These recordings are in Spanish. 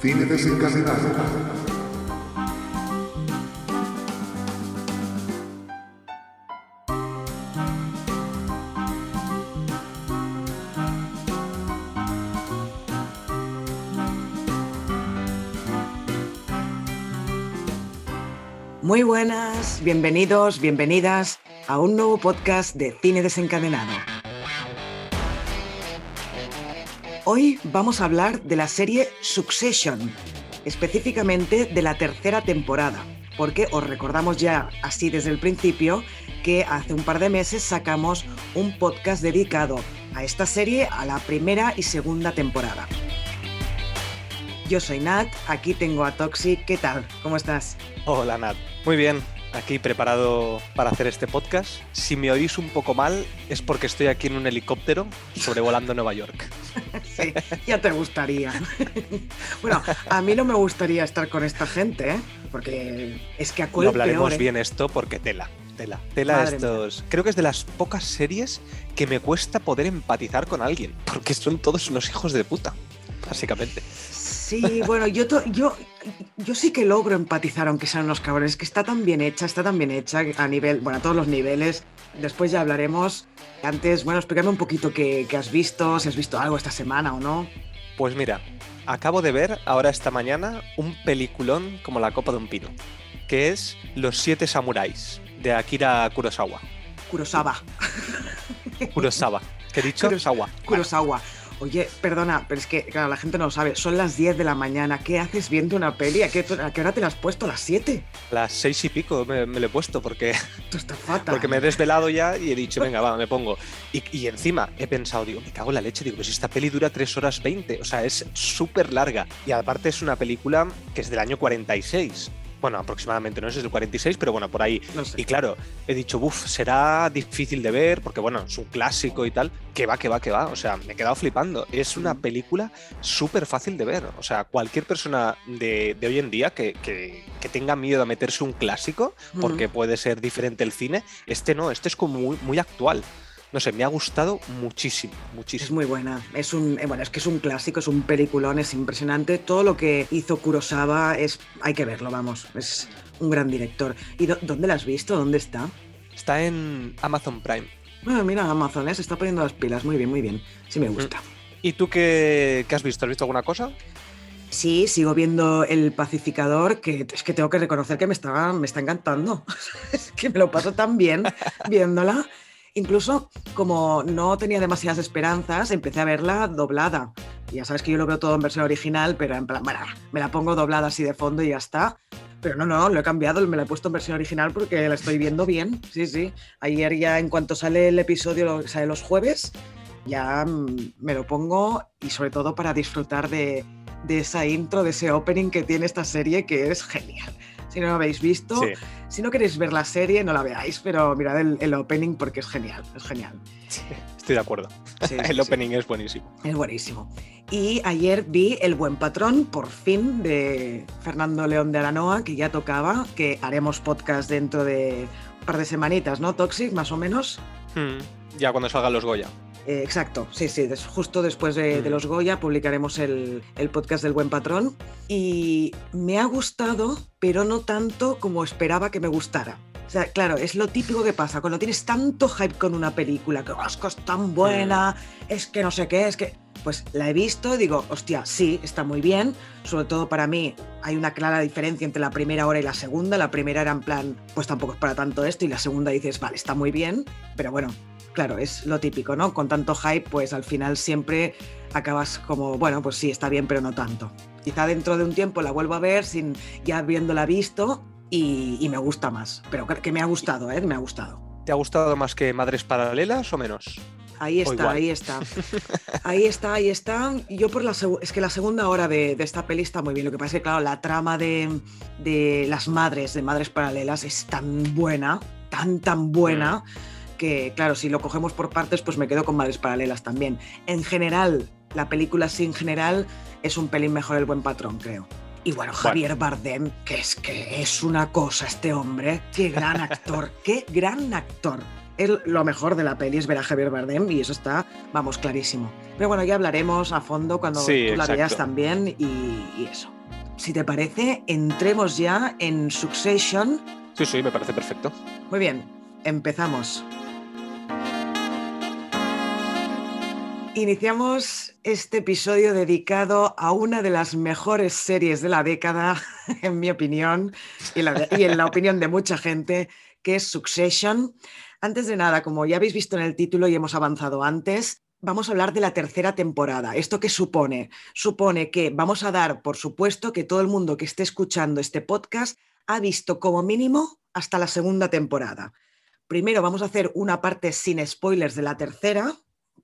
Cine desencadenado. Muy buenas, bienvenidos, bienvenidas a un nuevo podcast de Cine Desencadenado. Hoy vamos a hablar de la serie Succession, específicamente de la tercera temporada, porque os recordamos ya así desde el principio que hace un par de meses sacamos un podcast dedicado a esta serie, a la primera y segunda temporada. Yo soy Nat, aquí tengo a Toxic, ¿qué tal? ¿Cómo estás? Hola Nat, muy bien, aquí preparado para hacer este podcast. Si me oís un poco mal es porque estoy aquí en un helicóptero sobrevolando Nueva York. Sí, ya te gustaría. Bueno, a mí no me gustaría estar con esta gente, ¿eh? porque es que a No hablaremos peor, ¿eh? bien esto porque tela, tela, tela Madre estos. Creo que es de las pocas series que me cuesta poder empatizar con alguien, porque son todos unos hijos de puta, básicamente. Sí, bueno, yo, to- yo, yo sí que logro empatizar, aunque sean unos cabrones, que está tan bien hecha, está tan bien hecha a nivel, bueno, a todos los niveles. Después ya hablaremos. Antes, bueno, explícame un poquito qué, qué has visto, si has visto algo esta semana o no. Pues mira, acabo de ver ahora esta mañana un peliculón como la copa de un pino, que es Los siete samuráis de Akira Kurosawa. Kurosawa. Kurosawa. ¿Qué he dicho? Kuros- Sawa. Kurosawa. Oye, perdona, pero es que, claro, la gente no lo sabe. Son las 10 de la mañana. ¿Qué haces viendo una peli? ¿A qué, a qué hora te la has puesto? ¿A las 7? Las seis y pico me, me lo he puesto porque, Esto está fatal. porque me he desvelado ya y he dicho, venga, va, me pongo. Y, y encima he pensado, digo, me cago en la leche, digo, pues esta peli dura 3 horas 20, o sea, es súper larga. Y aparte es una película que es del año 46. Bueno, aproximadamente, no sé si es del 46, pero bueno, por ahí. No sé. Y claro, he dicho, uff, será difícil de ver, porque bueno, es un clásico y tal. Que va, que va, que va. O sea, me he quedado flipando. Es una película súper fácil de ver. O sea, cualquier persona de, de hoy en día que, que- que tenga miedo a meterse un clásico, porque puede ser diferente el cine, este no, este es como muy, muy actual. No sé, me ha gustado muchísimo, Es muchísimo. muy buena. Es un, eh, bueno, es que es un clásico, es un peliculón, es impresionante. Todo lo que hizo Kurosawa es, hay que verlo, vamos. Es un gran director. ¿Y dó- dónde la has visto? ¿Dónde está? Está en Amazon Prime. Ah, mira, Amazon, ¿eh? se está poniendo las pilas. Muy bien, muy bien. Sí me gusta. ¿Y tú qué, qué has visto? ¿Has visto alguna cosa? Sí, sigo viendo El Pacificador, que es que tengo que reconocer que me está, me está encantando. es que me lo paso tan bien viéndola. Incluso como no tenía demasiadas esperanzas, empecé a verla doblada. Ya sabes que yo lo veo todo en versión original, pero en plan, bueno, me la pongo doblada así de fondo y ya está. Pero no, no, lo he cambiado, me la he puesto en versión original porque la estoy viendo bien. Sí, sí. Ayer ya en cuanto sale el episodio, sale los jueves, ya mm, me lo pongo y sobre todo para disfrutar de, de esa intro, de ese opening que tiene esta serie que es genial. Si no lo habéis visto, Sí. si no queréis ver la serie, no la veáis, pero mirad el, el opening porque es genial, es genial. Sí, estoy de acuerdo. Sí, El opening es buenísimo. es buenísimo. Y ayer vi El Buen Patrón, por fin, de Fernando León de Aranoa, que ya tocaba, que haremos podcast dentro de un par de semanitas, ¿no? Toxic, más o menos. Hmm, Ya cuando salgan los Goya. Eh, exacto, sí, sí, des- justo después de, de Mm. los Goya publicaremos el, el podcast del Buen Patrón y me ha gustado, pero no tanto como esperaba que me gustara. O sea, claro, es lo típico que pasa cuando tienes tanto hype con una película, que "Oh, es que es tan buena, es que no sé qué, es que... Pues la he visto y digo, hostia, sí, está muy bien. Sobre todo para mí hay una clara diferencia entre la primera hora y la segunda. La primera era en plan, pues tampoco es para tanto esto. Y la segunda dices, vale, está muy bien. Pero bueno, claro, es lo típico, ¿no? Con tanto hype, pues al final siempre acabas como, bueno, pues sí, está bien, pero no tanto. Quizá dentro de un tiempo la vuelvo a ver sin ya habiéndola visto y, y me gusta más. Pero que, me ha gustado, ¿eh? Me ha gustado. ¿Te ha gustado más que Madres Paralelas o menos? Ahí está, ahí está. Ahí está, ahí está. Yo por la es que la segunda hora de, de esta peli está muy bien. Lo que pasa es que, claro, la trama de, de las madres, de madres paralelas, es tan buena, tan, tan buena, que, claro, si lo cogemos por partes, pues me quedo con madres paralelas también. En general, la película sí en general es un pelín mejor el buen patrón, creo. Y bueno, Javier Bardem, que es que es una cosa este hombre. Qué gran actor, qué gran actor. es lo mejor de la peli, es ver a Javier Bardem y eso está, vamos, clarísimo. Pero bueno, ya hablaremos a fondo cuando Sí, tú la exacto. veas también y, y eso. Si te parece, entremos ya en Succession. Sí, sí, me parece perfecto. Muy bien, empezamos. Iniciamos este episodio dedicado a una de las mejores series de la década, en mi opinión, y, en la opinión de mucha gente, que es Succession. Antes de nada, como ya habéis visto en el título y hemos avanzado antes, vamos a hablar de la tercera temporada. ¿Esto qué supone? Supone que vamos a dar, por supuesto, que todo el mundo que esté escuchando este podcast ha visto como mínimo hasta la segunda temporada. Primero vamos a hacer una parte sin spoilers de la tercera,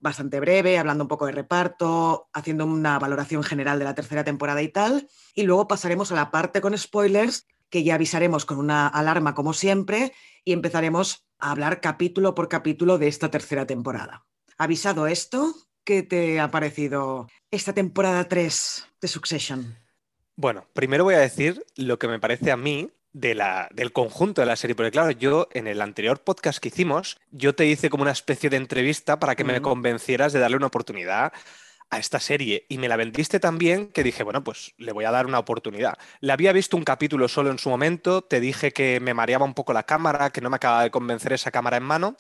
bastante breve, hablando un poco de reparto, haciendo una valoración general de la tercera temporada y tal. Y luego pasaremos a la parte con spoilers, que ya avisaremos con una alarma como siempre, y empezaremos a hablar capítulo por capítulo de esta tercera temporada. Avisado esto, ¿qué te ha parecido esta temporada 3 de Succession? Bueno, primero voy a decir lo que me parece a mí de la, del conjunto de la serie, porque claro, yo en el anterior podcast que hicimos, yo te hice como una especie de entrevista para que me convencieras de darle una oportunidad a esta serie y me la vendiste tan bien que dije, bueno, pues le voy a dar una oportunidad. Le había visto un capítulo solo en su momento, te dije que me mareaba un poco la cámara, que no me acababa de convencer esa cámara en mano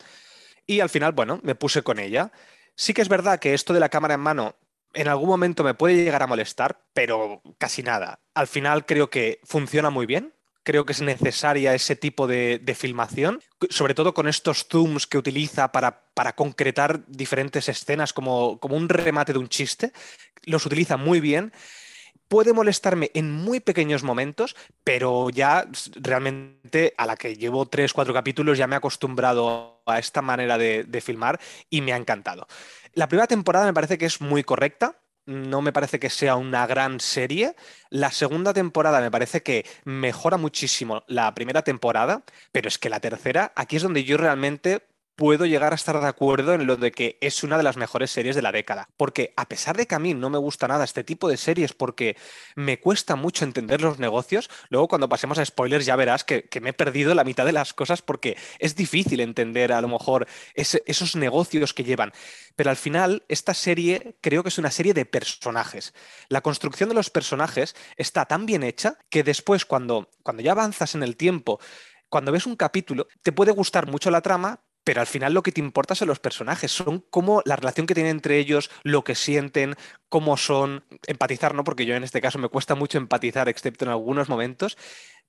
y al final, bueno, me puse con ella. Sí que es verdad que esto de la cámara en mano en algún momento me puede llegar a molestar, pero casi nada. Al final creo que funciona muy bien. Creo que es necesaria ese tipo de, filmación, sobre todo con estos zooms que utiliza para, para concretar diferentes escenas como, como un remate de un chiste. Los utiliza muy bien. Puede molestarme en muy pequeños momentos, pero ya realmente a la que llevo tres, cuatro capítulos ya me he acostumbrado a esta manera de filmar y me ha encantado. La primera temporada me parece que es muy correcta, no me parece que sea una gran serie. La segunda temporada me parece que mejora muchísimo la primera temporada, pero es que la tercera, aquí es donde yo realmente puedo llegar a estar de acuerdo en lo de que es una de las mejores series de la década. Porque a pesar de que a mí no me gusta nada este tipo de series porque me cuesta mucho entender los negocios, luego cuando pasemos a spoilers ya verás que, me he perdido la mitad de las cosas porque es difícil entender a lo mejor esos negocios que llevan. Pero al final, esta serie creo que es una serie de personajes. La construcción de los personajes está tan bien hecha que después, cuando ya avanzas en el tiempo, cuando ves un capítulo, te puede gustar mucho la trama, pero al final lo que te importa son los personajes, son cómo la relación que tienen entre ellos, lo que sienten, cómo son, empatizar, ¿no? Porque yo en este caso me cuesta mucho empatizar, excepto en algunos momentos,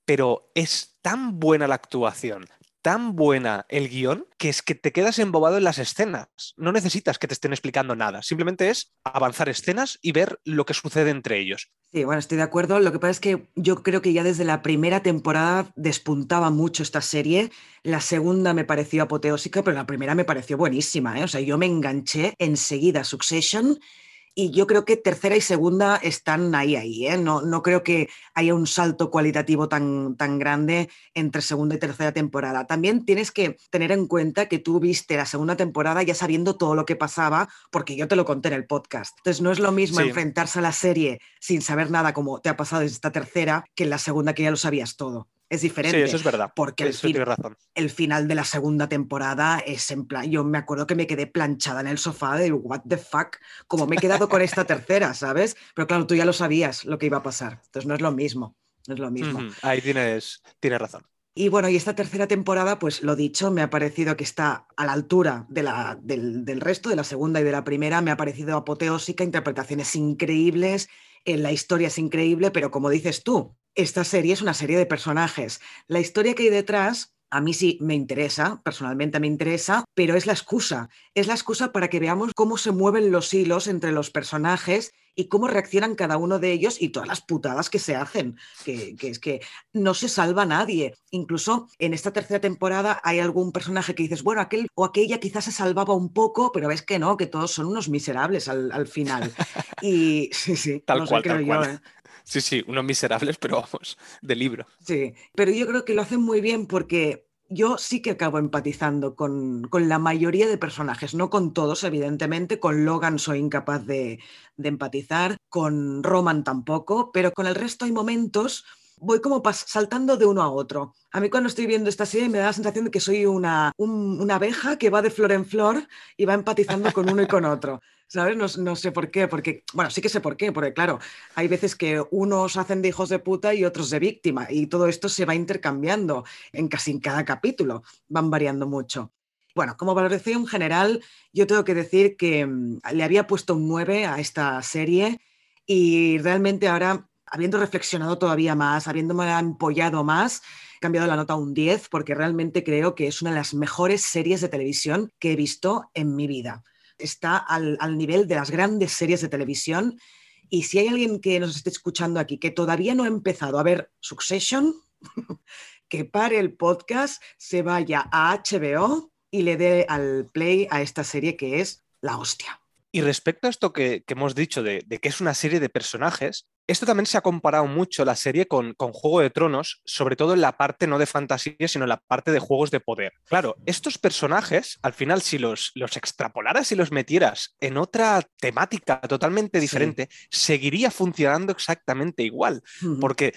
pero es tan buena la actuación, tan buena el guion, que es que te quedas embobado en las escenas. No necesitas que te estén explicando nada, simplemente es avanzar escenas y ver lo que sucede entre ellos. Sí, bueno, estoy de acuerdo. Lo que pasa es que yo creo que ya desde la primera temporada despuntaba mucho esta serie. La segunda me pareció apoteósica, pero la primera me pareció buenísima. ¿eh? O sea, yo me enganché enseguida a Succession y yo creo que tercera y segunda están ahí, ahí. ¿eh? No, no creo que haya un salto cualitativo tan, tan grande entre segunda y tercera temporada. También tienes que tener en cuenta que tú viste la segunda temporada ya sabiendo todo lo que pasaba, porque yo te lo conté en el podcast. Entonces no es lo mismo Sí. enfrentarse a la serie sin saber nada como te ha pasado en esta tercera que en la segunda que ya lo sabías todo. Es diferente. Sí, eso es verdad. porque el Eso fin- tienes razón. el final de la segunda temporada es en plan, yo me acuerdo que me quedé planchada en el sofá de what the fuck, como me he quedado con esta tercera, ¿sabes? Pero claro, tú ya lo sabías lo que iba a pasar, entonces no es lo mismo, no es lo mismo. Ujú, Ahí tienes, tienes razón. Y bueno, y esta tercera temporada, pues lo dicho, me ha parecido que está a la altura de la, del, del resto, de la segunda y de la primera, me ha parecido apoteósica, interpretaciones increíbles, eh, la historia es increíble, pero como dices tú, esta serie es una serie de personajes. La historia que hay detrás... A mí sí me interesa, personalmente me interesa, pero es la excusa. Es la excusa para que veamos cómo se mueven los hilos entre los personajes y cómo reaccionan cada uno de ellos y todas las putadas que se hacen. Que, que es que no se salva nadie. Incluso en esta tercera temporada hay algún personaje que dices, bueno, aquel o aquella quizás se salvaba un poco, pero ves que no, que todos son unos miserables al, al final. Y sí, sí, Tal no sé, cual, creo tal yo, cual. ¿eh? Sí, sí, unos miserables, pero vamos, de libro. Sí, pero yo creo que lo hacen muy bien porque yo sí que acabo empatizando con, con la mayoría de personajes, no con todos, evidentemente. Con Logan soy incapaz de, de empatizar, con Roman tampoco, pero con el resto hay momentos voy como saltando de uno a otro. A mí cuando estoy viendo esta serie me da la sensación de que soy una, una abeja que va de flor en flor y va empatizando con uno y con otro. ¿Sabes? No, no, sé por qué, porque, bueno, sí que sé por qué, porque claro, hay veces que unos hacen de hijos de puta y otros de víctima, y todo esto se va intercambiando en casi en cada capítulo, van variando mucho. Bueno, como valoración general, yo tengo que decir que mm, le había puesto un 9 a esta serie y realmente ahora, habiendo reflexionado todavía más, habiéndome empollado más, he cambiado la nota a un 10 porque realmente creo que es una de las mejores series de televisión que he visto en mi vida está al, nivel de las grandes series de televisión. Y si hay alguien que nos esté escuchando aquí que todavía no ha empezado a ver Succession, que pare el podcast, se vaya a HBO y le dé al play a esta serie que es la hostia. Y respecto a esto que, hemos dicho de, que es una serie de personajes, esto también se ha comparado mucho la serie con, Juego de Tronos, sobre todo en la parte no de fantasía, sino en la parte de juegos de poder. Claro, estos personajes, al final, si los, los extrapolaras y los metieras en otra temática totalmente diferente, seguiría funcionando exactamente igual. Porque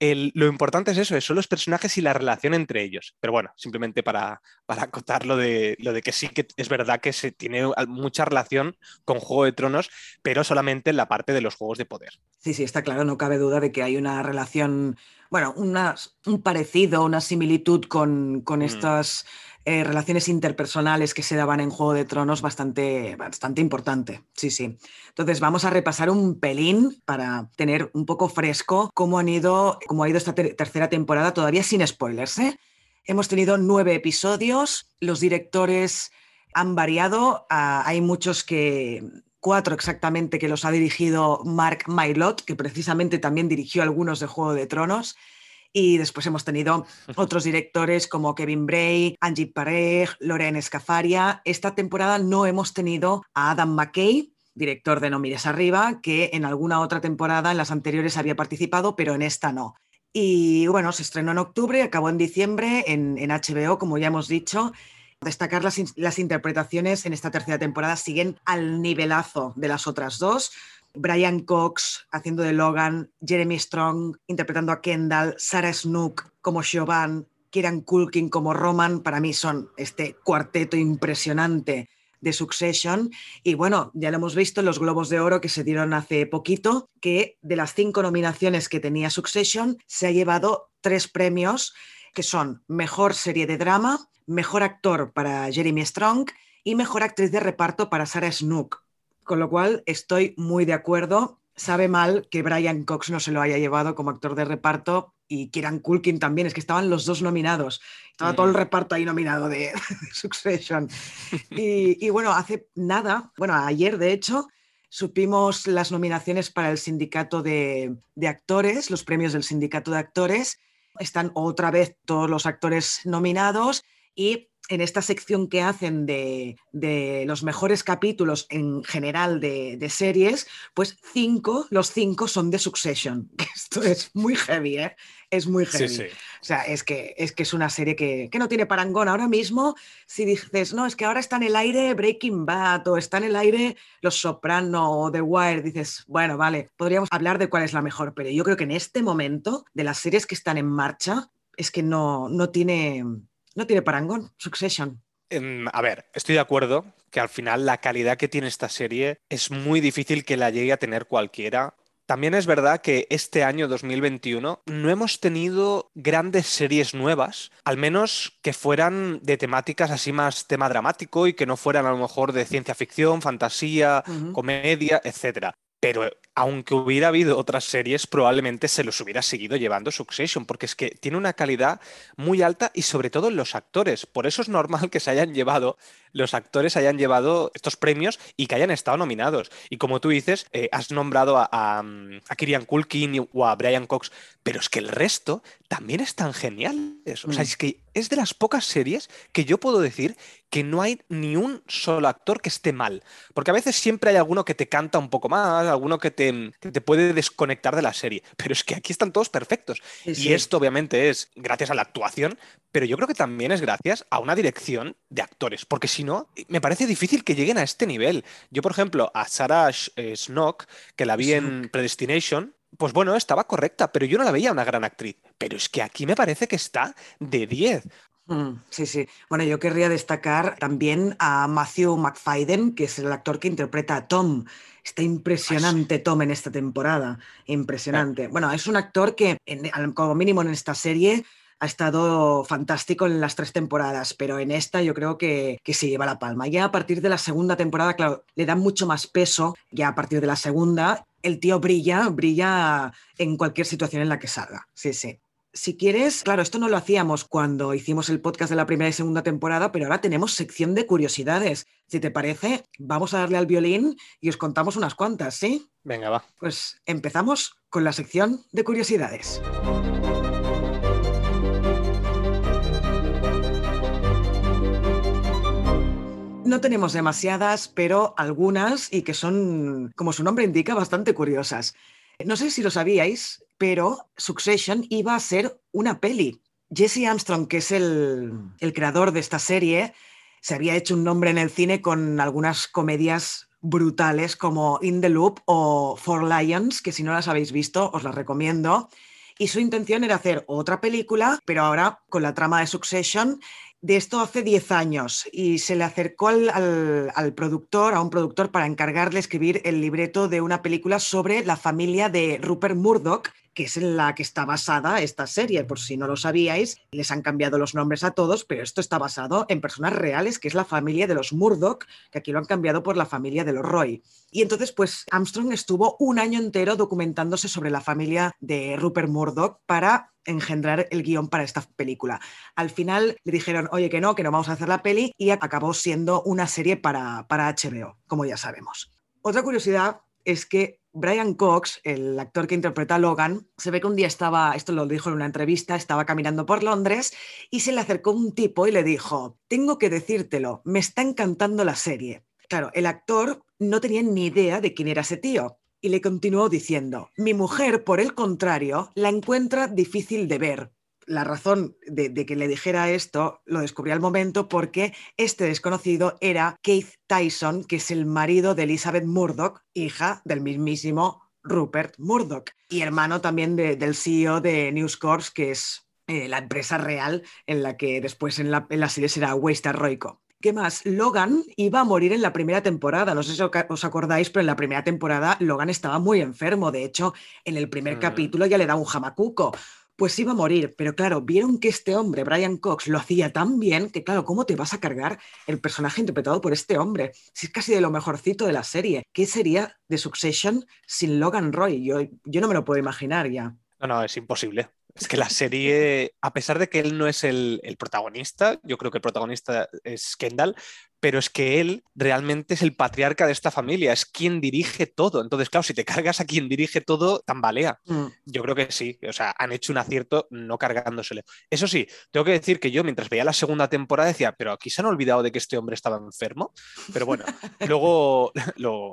lo importante es eso, son los personajes y la relación entre ellos. Pero bueno, simplemente para, para acotar lo de, lo de que sí que es verdad que se tiene mucha relación con Juego de Tronos, pero solamente en la parte de los juegos de poder. Sí, sí, está claro, no cabe duda de que hay una relación, bueno, un parecido, una similitud con, con mm. estas eh, relaciones interpersonales que se daban en Juego de Tronos bastante, bastante importante. Sí, sí. Entonces vamos a repasar un pelín para tener un poco fresco cómo, han ido, cómo ha ido esta tercera temporada, todavía sin spoilers. ¿eh? Hemos tenido nueve episodios, los directores han variado, hay muchos que cuatro exactamente que los ha dirigido Mark Mailot, que precisamente también dirigió algunos de Juego de Tronos. Y después hemos tenido otros directores como Kevin Bray, Angie Parej, Lorena Escafaria. Esta temporada no hemos tenido a Adam McKay, director de No Mires Arriba, que en alguna otra temporada, en las anteriores, había participado, pero en esta no. Y bueno, se estrenó en octubre, acabó en diciembre en, HBO, como ya hemos dicho. Destacar las, las interpretaciones en esta tercera temporada siguen al nivelazo de las otras dos. Brian Cox haciendo de Logan, Jeremy Strong interpretando a Kendall, Sarah Snook como Siobhan, Kieran Culkin como Roman, para mí son este cuarteto impresionante de Succession. Y bueno, ya lo hemos visto en los Globos de Oro que se dieron hace poquito, que de las cinco nominaciones que tenía Succession, se ha llevado tres premios, que son Mejor Serie de Drama, Mejor Actor para Jeremy Strong y Mejor Actriz de Reparto para Sarah Snook. Con lo cual estoy muy de acuerdo. Sabe mal que Brian Cox no se lo haya llevado como actor de reparto y Kieran Culkin también, es que estaban los dos nominados. Estaba todo el reparto ahí nominado de, Succession. Y, bueno, hace nada, bueno, ayer de hecho, supimos las nominaciones para el sindicato de, de actores, los premios del sindicato de actores. Están otra vez todos los actores nominados y en esta sección que hacen de, los mejores capítulos en general de, series, pues cinco, los cinco son de Succession. Esto es muy heavy, ¿eh? Es muy heavy. O sea, es que, es que es una serie que, no tiene parangón. Ahora mismo, si dices, no, es que ahora está en el aire Breaking Bad o está en el aire Los Soprano o The Wire, dices, bueno, vale, podríamos hablar de cuál es la mejor, pero yo creo que en este momento, de las series que están en marcha, es que no, no tiene no tiene parangón, Succession. Em, a ver, estoy de acuerdo que al final la calidad que tiene esta serie es muy difícil que la llegue a tener cualquiera. También es verdad que este año 2021 no hemos tenido grandes series nuevas, al menos que fueran de temáticas así más tema dramático y que no fueran a lo mejor de ciencia ficción, fantasía, comedia, etc. Pero aunque hubiera habido otras series, probablemente se los hubiera seguido llevando Succession, porque es que tiene una calidad muy alta y sobre todo en los actores. Por eso es normal que se hayan llevado, los actores hayan llevado estos premios y que hayan estado nominados. Y como tú dices, eh, has nombrado a, a, a, Kirian Culkin o a Brian Cox, pero es que el resto también están geniales. O sea, mm. es que es de las pocas series que yo puedo decir que no hay ni un solo actor que esté mal. Porque a veces siempre hay alguno que te canta un poco más, alguno que te, te puede desconectar de la serie. Pero es que aquí están todos perfectos. Y esto obviamente es gracias a la actuación, pero yo creo que también es gracias a una dirección de actores. Porque si no, me parece difícil que lleguen a este nivel. Yo, por ejemplo, a Sarah Snook, que la vi en Predestination, pues bueno, estaba correcta, pero yo no la veía una gran actriz. Pero es que aquí me parece que está de 10. Mm, sí, sí. Bueno, yo querría destacar también a Matthew McFadden, que es el actor que interpreta a Tom. Está impresionante Tom en esta temporada. Impresionante. Bueno, es un actor que, como mínimo en esta serie, ha estado fantástico en las tres temporadas, pero en esta yo creo que, que, se lleva la palma. Ya a partir de la segunda temporada, claro, le dan mucho más peso, ya a partir de la segunda, el tío brilla, brilla en cualquier situación en la que salga. Sí, sí. Si quieres, claro, esto no lo hacíamos cuando hicimos el podcast de la primera y segunda temporada, pero ahora tenemos sección de curiosidades. Si te parece, vamos a darle al violín y os contamos unas cuantas, ¿sí? Venga, va. Pues empezamos con la sección de curiosidades. No tenemos demasiadas, pero algunas y que son, como su nombre indica, bastante curiosas. No sé si lo sabíais, pero Succession iba a ser una peli. Jesse Armstrong, que es el, el creador de esta serie, se había hecho un nombre en el cine con algunas comedias brutales como In the Loop o Four Lions, que si no las habéis visto os las recomiendo. Y su intención era hacer otra película, pero ahora con la trama de Succession de esto hace 10 años y se le acercó al, productor, a un productor, para encargarle escribir el libreto de una película sobre la familia de Rupert Murdoch, que es en la que está basada esta serie. Por si no lo sabíais, les han cambiado los nombres a todos, pero esto está basado en personas reales, que es la familia de los Murdoch, que aquí lo han cambiado por la familia de los Roy. Y entonces, pues Armstrong estuvo un año entero documentándose sobre la familia de Rupert Murdoch para engendrar el guion para esta película. Al final le dijeron, oye, que no, que no vamos a hacer la peli y acabó siendo una serie para, para HBO, como ya sabemos. Otra curiosidad es que Brian Cox, el actor que interpreta a Logan, se ve que un día estaba, esto lo dijo en una entrevista, estaba caminando por Londres y se le acercó un tipo y le dijo, tengo que decírtelo, me está encantando la serie. Claro, el actor no tenía ni idea de quién era ese tío y le continuó diciendo, mi mujer, por el contrario, la encuentra difícil de ver. La razón de, que le dijera esto lo descubrí al momento porque este desconocido era Keith Tyson, que es el marido de Elizabeth Murdoch, hija del mismísimo Rupert Murdoch, y hermano también del CEO de News Corps, que es eh, la empresa real en la que después en la, en la serie será Waster Royco. ¿Qué más? Logan iba a morir en la primera temporada. No sé si os acordáis, pero en la primera temporada Logan estaba muy enfermo. De hecho, en el primer mm. capítulo ya le da un jamacuco. Pues iba a morir, pero claro, vieron que este hombre, Brian Cox, lo hacía tan bien que, claro, ¿cómo te vas a cargar el personaje interpretado por este hombre? Si es casi de lo mejorcito de la serie. ¿Qué sería de Succession sin Logan Roy? Yo, yo no me lo puedo imaginar ya. No, no, es imposible. Es que la serie, a pesar de que él no es el, protagonista, yo creo que el protagonista es Kendall, pero es que él realmente es el patriarca de esta familia, es quien dirige todo. Entonces, claro, si te cargas a quien dirige todo, tambalea. Mm. Yo creo que sí, o sea, han hecho un acierto no cargándosele. Eso sí, tengo que decir que yo mientras veía la segunda temporada decía, pero aquí se han olvidado de que este hombre estaba enfermo. Pero bueno, luego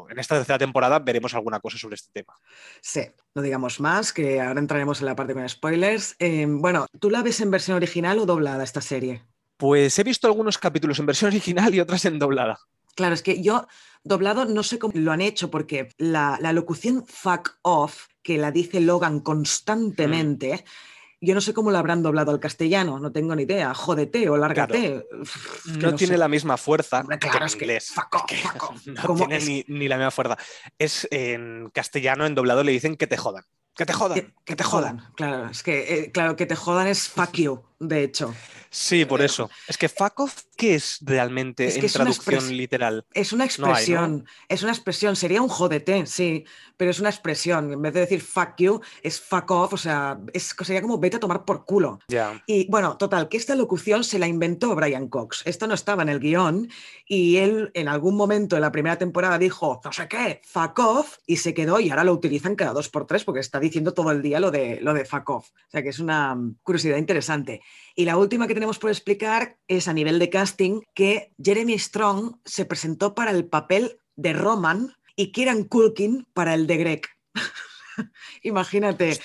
en esta tercera temporada veremos alguna cosa sobre este tema. Sí, no digamos más, que ahora entraremos en la parte con spoilers. Eh, bueno, ¿tú la ves en versión original o doblada esta serie? Pues he visto algunos capítulos en versión original y otras en doblada. Claro, es que yo doblado no sé cómo lo han hecho porque la, locución fuck off, que la dice Logan constantemente, mm. yo no sé cómo lo habrán doblado al castellano, no tengo ni idea. Jódete o lárgate. no, tiene la misma fuerza. Claro, es que fuck off, fuck off. No tiene ni, ni, la misma fuerza. Es en castellano, en doblado le dicen que te jodan. Que te jodan. Que, te jodan. Claro, es que, eh, claro, que te jodan es fuck you, de hecho. Sí, por eso. Es que fuck off, ¿qué es realmente en traducción literal? Es una expresión, es una expresión, sería un jodete, sí, pero es una expresión. En vez de decir fuck you, es fuck off, o sea, es, sería como vete a tomar por culo. Y bueno, total, que esta locución se la inventó Brian Cox. Esto no estaba en el guion y él en algún momento en la primera temporada dijo, no sé qué, fuck off, y se quedó y ahora lo utilizan cada dos por tres porque está diciendo todo el día lo de, lo de fuck off. O sea que es una curiosidad interesante. Y la última que tenemos por explicar es a nivel de casting que Jeremy Strong se presentó para el papel de Roman y Kieran Culkin para el de Greg. Imagínate.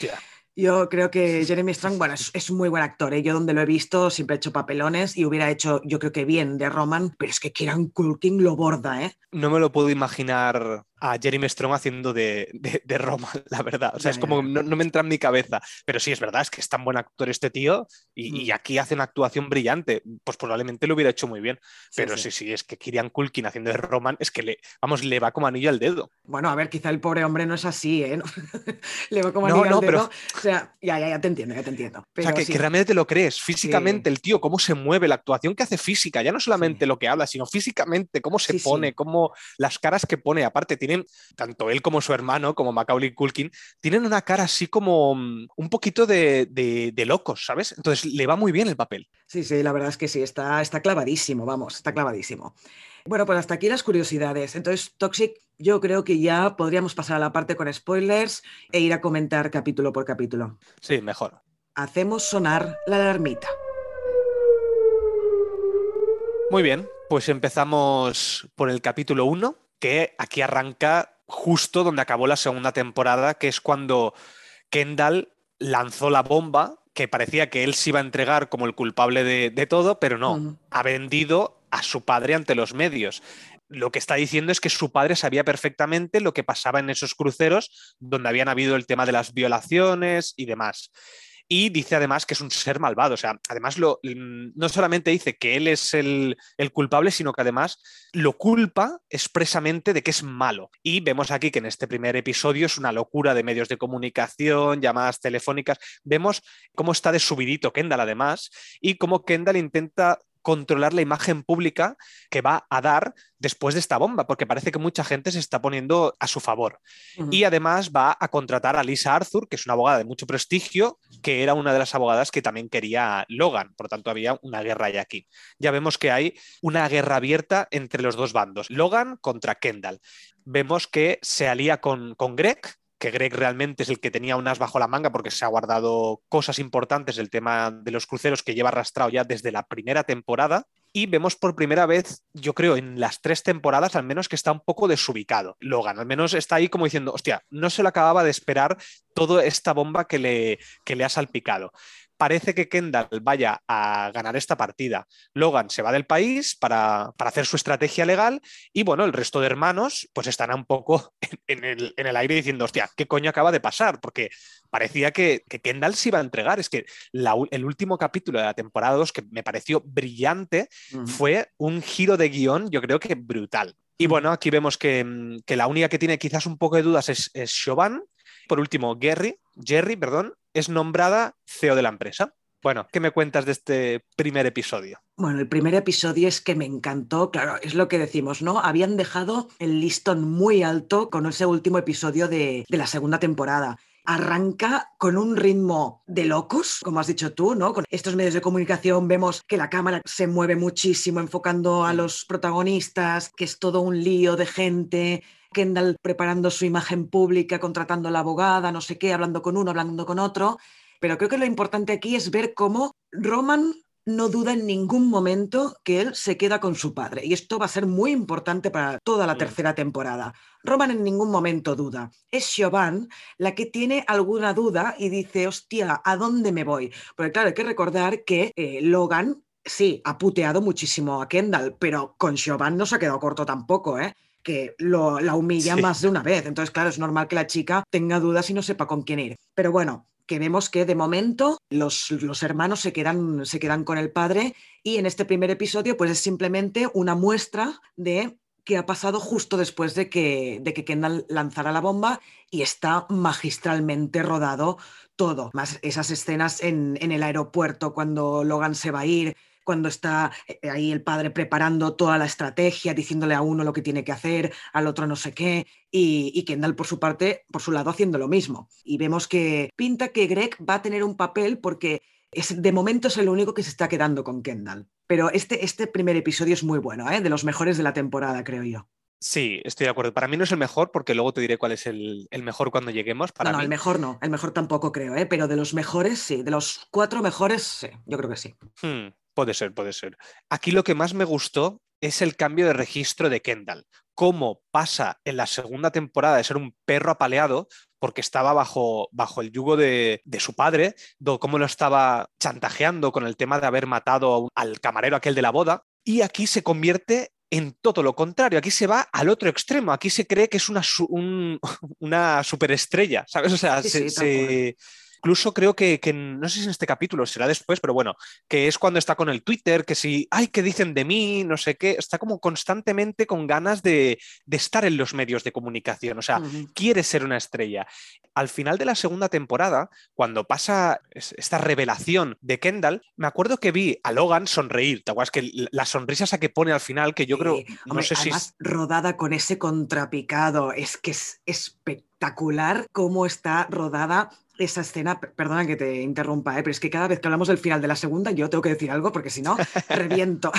Yo creo que Jeremy Strong, bueno, es, un muy buen actor. ¿eh? Yo donde lo he visto siempre ha hecho papelones y hubiera hecho, yo creo que bien, de Roman, pero es que Kieran Culkin lo borda, ¿eh? No me lo puedo imaginar a Jeremy Strong haciendo de, de, Roma, la verdad. O sea, es como no, me entra en mi cabeza. Pero sí, es verdad, es que es tan buen actor este tío y, mm. aquí hace una actuación brillante. Pues probablemente lo hubiera hecho muy bien. Pero sí, sí, es que Kirian Culkin haciendo de Roman es que le, vamos, le va como anillo al dedo. Bueno, a ver, quizá el pobre hombre no es así, ¿eh? le va como anillo al dedo. Pero... O sea, ya, ya, ya te entiendo, ya te entiendo. o sea, que, realmente te lo crees físicamente, el tío, cómo se mueve, la actuación que hace física, ya no solamente lo que habla, sino físicamente, cómo se pone, cómo las caras que pone. Aparte, tienen, tanto él como su hermano, como Macaulay Culkin, tienen una cara así como mm, un poquito de, de, locos, ¿sabes? Entonces le va muy bien el papel. Sí, sí, la verdad es que sí, está, está clavadísimo, vamos, está clavadísimo. Bueno, pues hasta aquí las curiosidades. Entonces, Toxic, yo creo que ya podríamos pasar a la parte con spoilers e ir a comentar capítulo por capítulo. Sí, mejor. Hacemos sonar la alarmita. Muy bien, pues empezamos por el capítulo 1, que aquí arranca justo donde acabó la segunda temporada, que es cuando Kendall lanzó la bomba, que parecía que él se iba a entregar como el culpable de, todo, pero no, ha vendido a su padre ante los medios. Lo que está diciendo es que su padre sabía perfectamente lo que pasaba en esos cruceros donde habían habido el tema de las violaciones y demás. Y dice además que es un ser malvado. O sea, además lo, no solamente dice que él es el, culpable, sino que además lo culpa expresamente de que es malo. Y vemos aquí que en este primer episodio es una locura de medios de comunicación, llamadas telefónicas. Vemos cómo está de subidito Kendall además y cómo Kendall intenta controlar la imagen pública que va a dar después de esta bomba, porque parece que mucha gente se está poniendo a su favor. Y además va a contratar a Lisa Arthur, que es una abogada de mucho prestigio, que era una de las abogadas que también quería Logan. Por lo tanto, había una guerra ya aquí. Ya vemos que hay una guerra abierta entre los dos bandos, Logan contra Kendall. Vemos que se alía con, con Greg, que Greg realmente es el que tenía unas bajo la manga porque se ha guardado cosas importantes del tema de los cruceros que lleva arrastrado ya desde la primera temporada. Y vemos por primera vez, yo creo, en las tres temporadas, al menos que está un poco desubicado. Logan, al menos está ahí como diciendo, hostia, no se lo acababa de esperar toda esta bomba que le, que le ha salpicado parece que Kendall vaya a ganar esta partida. Logan se va del país para, hacer su estrategia legal y bueno, el resto de hermanos pues están un poco en, el, aire diciendo, hostia, ¿qué coño acaba de pasar? Porque parecía que, Kendall se iba a entregar. Es que el último capítulo de la temporada 2 que me pareció brillante fue un giro de guion, yo creo que brutal. Y bueno, aquí vemos que, la única que tiene quizás un poco de dudas es, es Por último, Gary, Jerry, perdón, es nombrada CEO de la empresa. Bueno, ¿qué me cuentas de este primer episodio? Bueno, el primer episodio es que me encantó, claro, es lo que decimos, ¿no? Habían dejado el listón muy alto con ese último episodio de, la segunda temporada arranca con un ritmo de locos, como has dicho tú, ¿no? Con estos medios de comunicación vemos que la cámara se mueve muchísimo enfocando a los protagonistas, que es todo un lío de gente, Kendall preparando su imagen pública, contratando a la abogada, no sé qué, hablando con uno, hablando con otro. Pero creo que lo importante aquí es ver cómo Roman no duda en ningún momento que él se queda con su padre. Y esto va a ser muy importante para toda la tercera temporada. Roman en ningún momento duda. Es Siobhan la que tiene alguna duda y dice, hostia, ¿a dónde me voy? Porque claro, hay que recordar que eh, Logan, sí, ha puteado muchísimo a Kendall, pero con Siobhan no se ha quedado corto tampoco, ¿eh? Que lo, la humilla más de una vez. Entonces, claro, es normal que la chica tenga dudas y no sepa con quién ir. Pero bueno, que vemos que de momento los, los, hermanos se quedan, se quedan con el padre y en este primer episodio pues es simplemente una muestra de qué ha pasado justo después de que, de que Kendall lanzara la bomba y está magistralmente rodado todo, más esas escenas en, en el aeropuerto cuando Logan se va a ir, cuando está eh, ahí el padre preparando toda la estrategia, diciéndole a uno lo que tiene que hacer, al otro no sé qué, y, Kendall por su parte, por su lado, haciendo lo mismo. Y vemos que pinta que Greg va a tener un papel porque es, de momento es el único que se está quedando con Kendall. Pero este, este primer episodio es muy bueno, ¿eh? de los mejores de la temporada, creo yo. Sí, estoy de acuerdo. Para mí no es el mejor, porque luego te diré cuál es el, mejor cuando lleguemos. Para no, no, el mejor no, el mejor tampoco creo, ¿eh? pero de los mejores sí, de los cuatro mejores sí, yo creo que sí. Hmm. Puede ser, puede ser. Aquí lo que más me gustó es el cambio de registro de Kendall. Cómo pasa en la segunda temporada de ser un perro apaleado, porque estaba bajo, bajo el yugo de, su padre, cómo lo estaba chantajeando con el tema de haber matado al camarero aquel de la boda, y aquí se convierte en todo lo contrario. Aquí se va al otro extremo. Aquí se cree que es una, una superestrella, ¿sabes? O sea, se, incluso creo que, no sé si en este capítulo será después, pero bueno, que es cuando está con el Twitter, que si, ay, ¿qué dicen de mí? No sé qué, está como constantemente con ganas de, estar en los medios de comunicación, o sea, quiere ser una estrella. Al final de la segunda temporada, cuando pasa esta revelación de Kendall, me acuerdo que vi a Logan sonreír, ¿te acuerdas? Que la sonrisa esa que pone al final, que yo creo, no sé si... rodada con ese contrapicado, es que es espectacular cómo está rodada esa escena, perdona que te interrumpa, ¿eh? pero es que cada vez que hablamos del final de la segunda yo tengo que decir algo porque si no, reviento.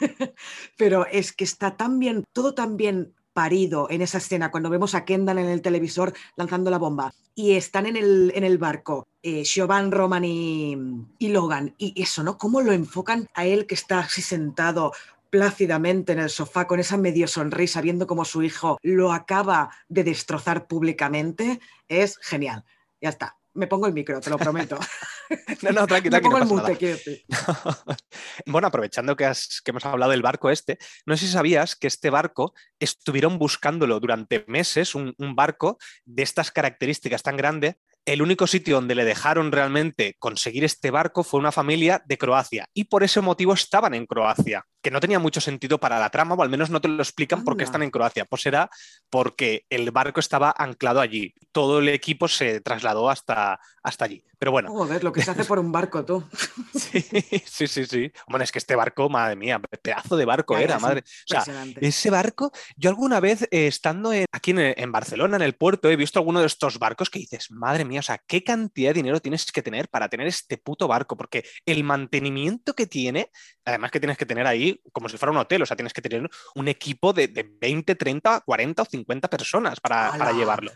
pero es que está tan bien, todo tan bien parido en esa escena cuando vemos a Kendall en el televisor lanzando la bomba y están en el, en el barco, eh, Roman y, y, Logan, y eso, ¿no? ¿Cómo lo enfocan a él que está así sentado plácidamente en el sofá con esa medio sonrisa viendo cómo su hijo lo acaba de destrozar públicamente? Es genial. Ya está me pongo el micro, te lo prometo. no, no, tranquila. me pongo el mute, bueno, aprovechando que, que, hemos hablado del barco este, no sé si sabías que este barco estuvieron buscándolo durante meses, un, un barco de estas características tan grande. El único sitio donde le dejaron realmente conseguir este barco fue una familia de Croacia y por ese motivo estaban en Croacia que no tenía mucho sentido para la trama, o al menos no te lo explican por qué están en Croacia. Pues era porque el barco estaba anclado allí. Todo el equipo se trasladó hasta, hasta allí. Pero bueno. Joder, lo que se hace por un barco, tú. sí, sí, sí, Bueno, es que este barco, madre mía, pedazo de barco era, madre. O sea, ese barco, yo alguna vez eh, estando aquí en, Barcelona, en el puerto, he visto alguno de estos barcos que dices, madre mía, o sea, ¿qué cantidad de dinero tienes que tener para tener este puto barco? Porque el mantenimiento que tiene, además que tienes que tener ahí, como si fuera un hotel, o sea, tienes que tener un equipo de, 20, 30, 40 o 50 personas para, llevarlo.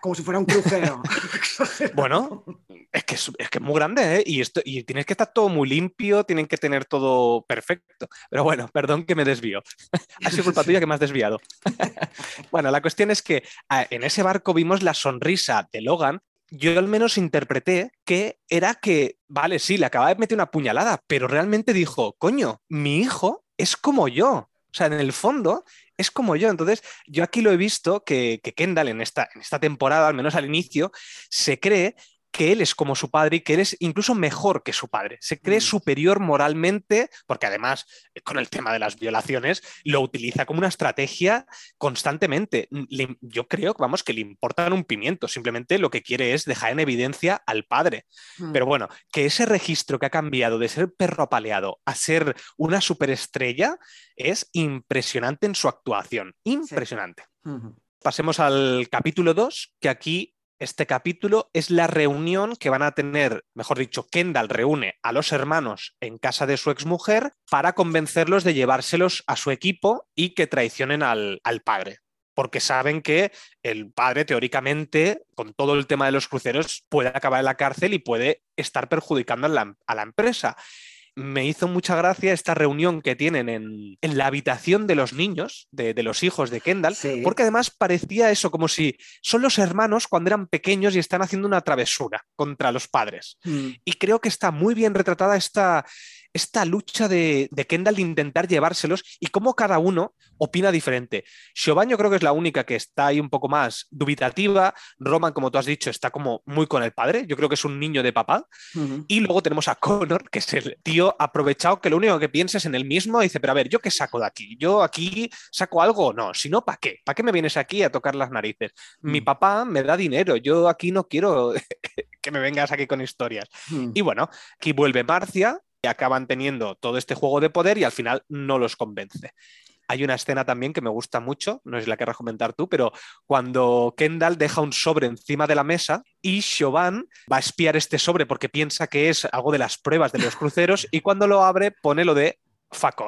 como si fuera un crucero. bueno, es que es, que muy grande, ¿eh? Y, esto, y tienes que estar todo muy limpio, tienen que tener todo perfecto. Pero bueno, perdón que me desvío. ha sido culpa tuya que me has desviado. bueno, la cuestión es que ah, en ese barco vimos la sonrisa de Logan yo al menos interpreté que era que, vale, sí, le acaba de meter una puñalada, pero realmente dijo, coño, mi hijo es como yo. O sea, en el fondo es como yo. Entonces, yo aquí lo he visto que, que Kendall en esta, en esta temporada, al menos al inicio, se cree que él es como su padre y que él es incluso mejor que su padre. Se cree mm. superior moralmente, porque además eh, con el tema de las violaciones lo utiliza como una estrategia constantemente. yo creo, vamos, que le importan un pimiento, simplemente lo que quiere es dejar en evidencia al padre. Mm. Pero bueno, que ese registro que ha cambiado de ser perro apaleado a ser una superestrella es impresionante en su actuación, impresionante. Pasemos al capítulo 2, que aquí este capítulo es la reunión que van a tener, mejor dicho, Kendall reúne a los hermanos en casa de su exmujer para convencerlos de llevárselos a su equipo y que traicionen al, padre porque saben que el padre teóricamente, con todo el tema de los cruceros, puede acabar en la cárcel y puede estar perjudicando a la empresa me hizo mucha gracia esta reunión que tienen en, la habitación de los niños, de, los hijos de Kendall, porque además parecía eso, como si son los hermanos cuando eran pequeños y están haciendo una travesura contra los padres. Mm. Y creo que está muy bien retratada esta, esta lucha de, Kendall de intentar llevárselos y cómo cada uno opina diferente. Siobhan yo creo que es la única que está ahí un poco más dubitativa. Roman, como tú has dicho, está como muy con el padre. Yo creo que es un niño de papá. Y luego tenemos a Connor, que es el tío aprovechado que lo único que piensa es en el mismo. Y dice, pero a ver, ¿yo qué saco de aquí? ¿Yo aquí saco algo o no? Si no, ¿para qué? ¿Para qué me vienes aquí a tocar las narices? Mi mm. papá me da dinero. Yo aquí no quiero que me vengas aquí con historias. Mm. Y bueno, aquí vuelve Marcia, acaban teniendo todo este juego de poder y al final no los convence. Hay una escena también que me gusta mucho, no es la que comentar tú, pero cuando Kendall deja un sobre encima de la mesa y Siobhan va a espiar este sobre porque piensa que es algo de las pruebas de los cruceros y cuando lo abre pone lo de fuck.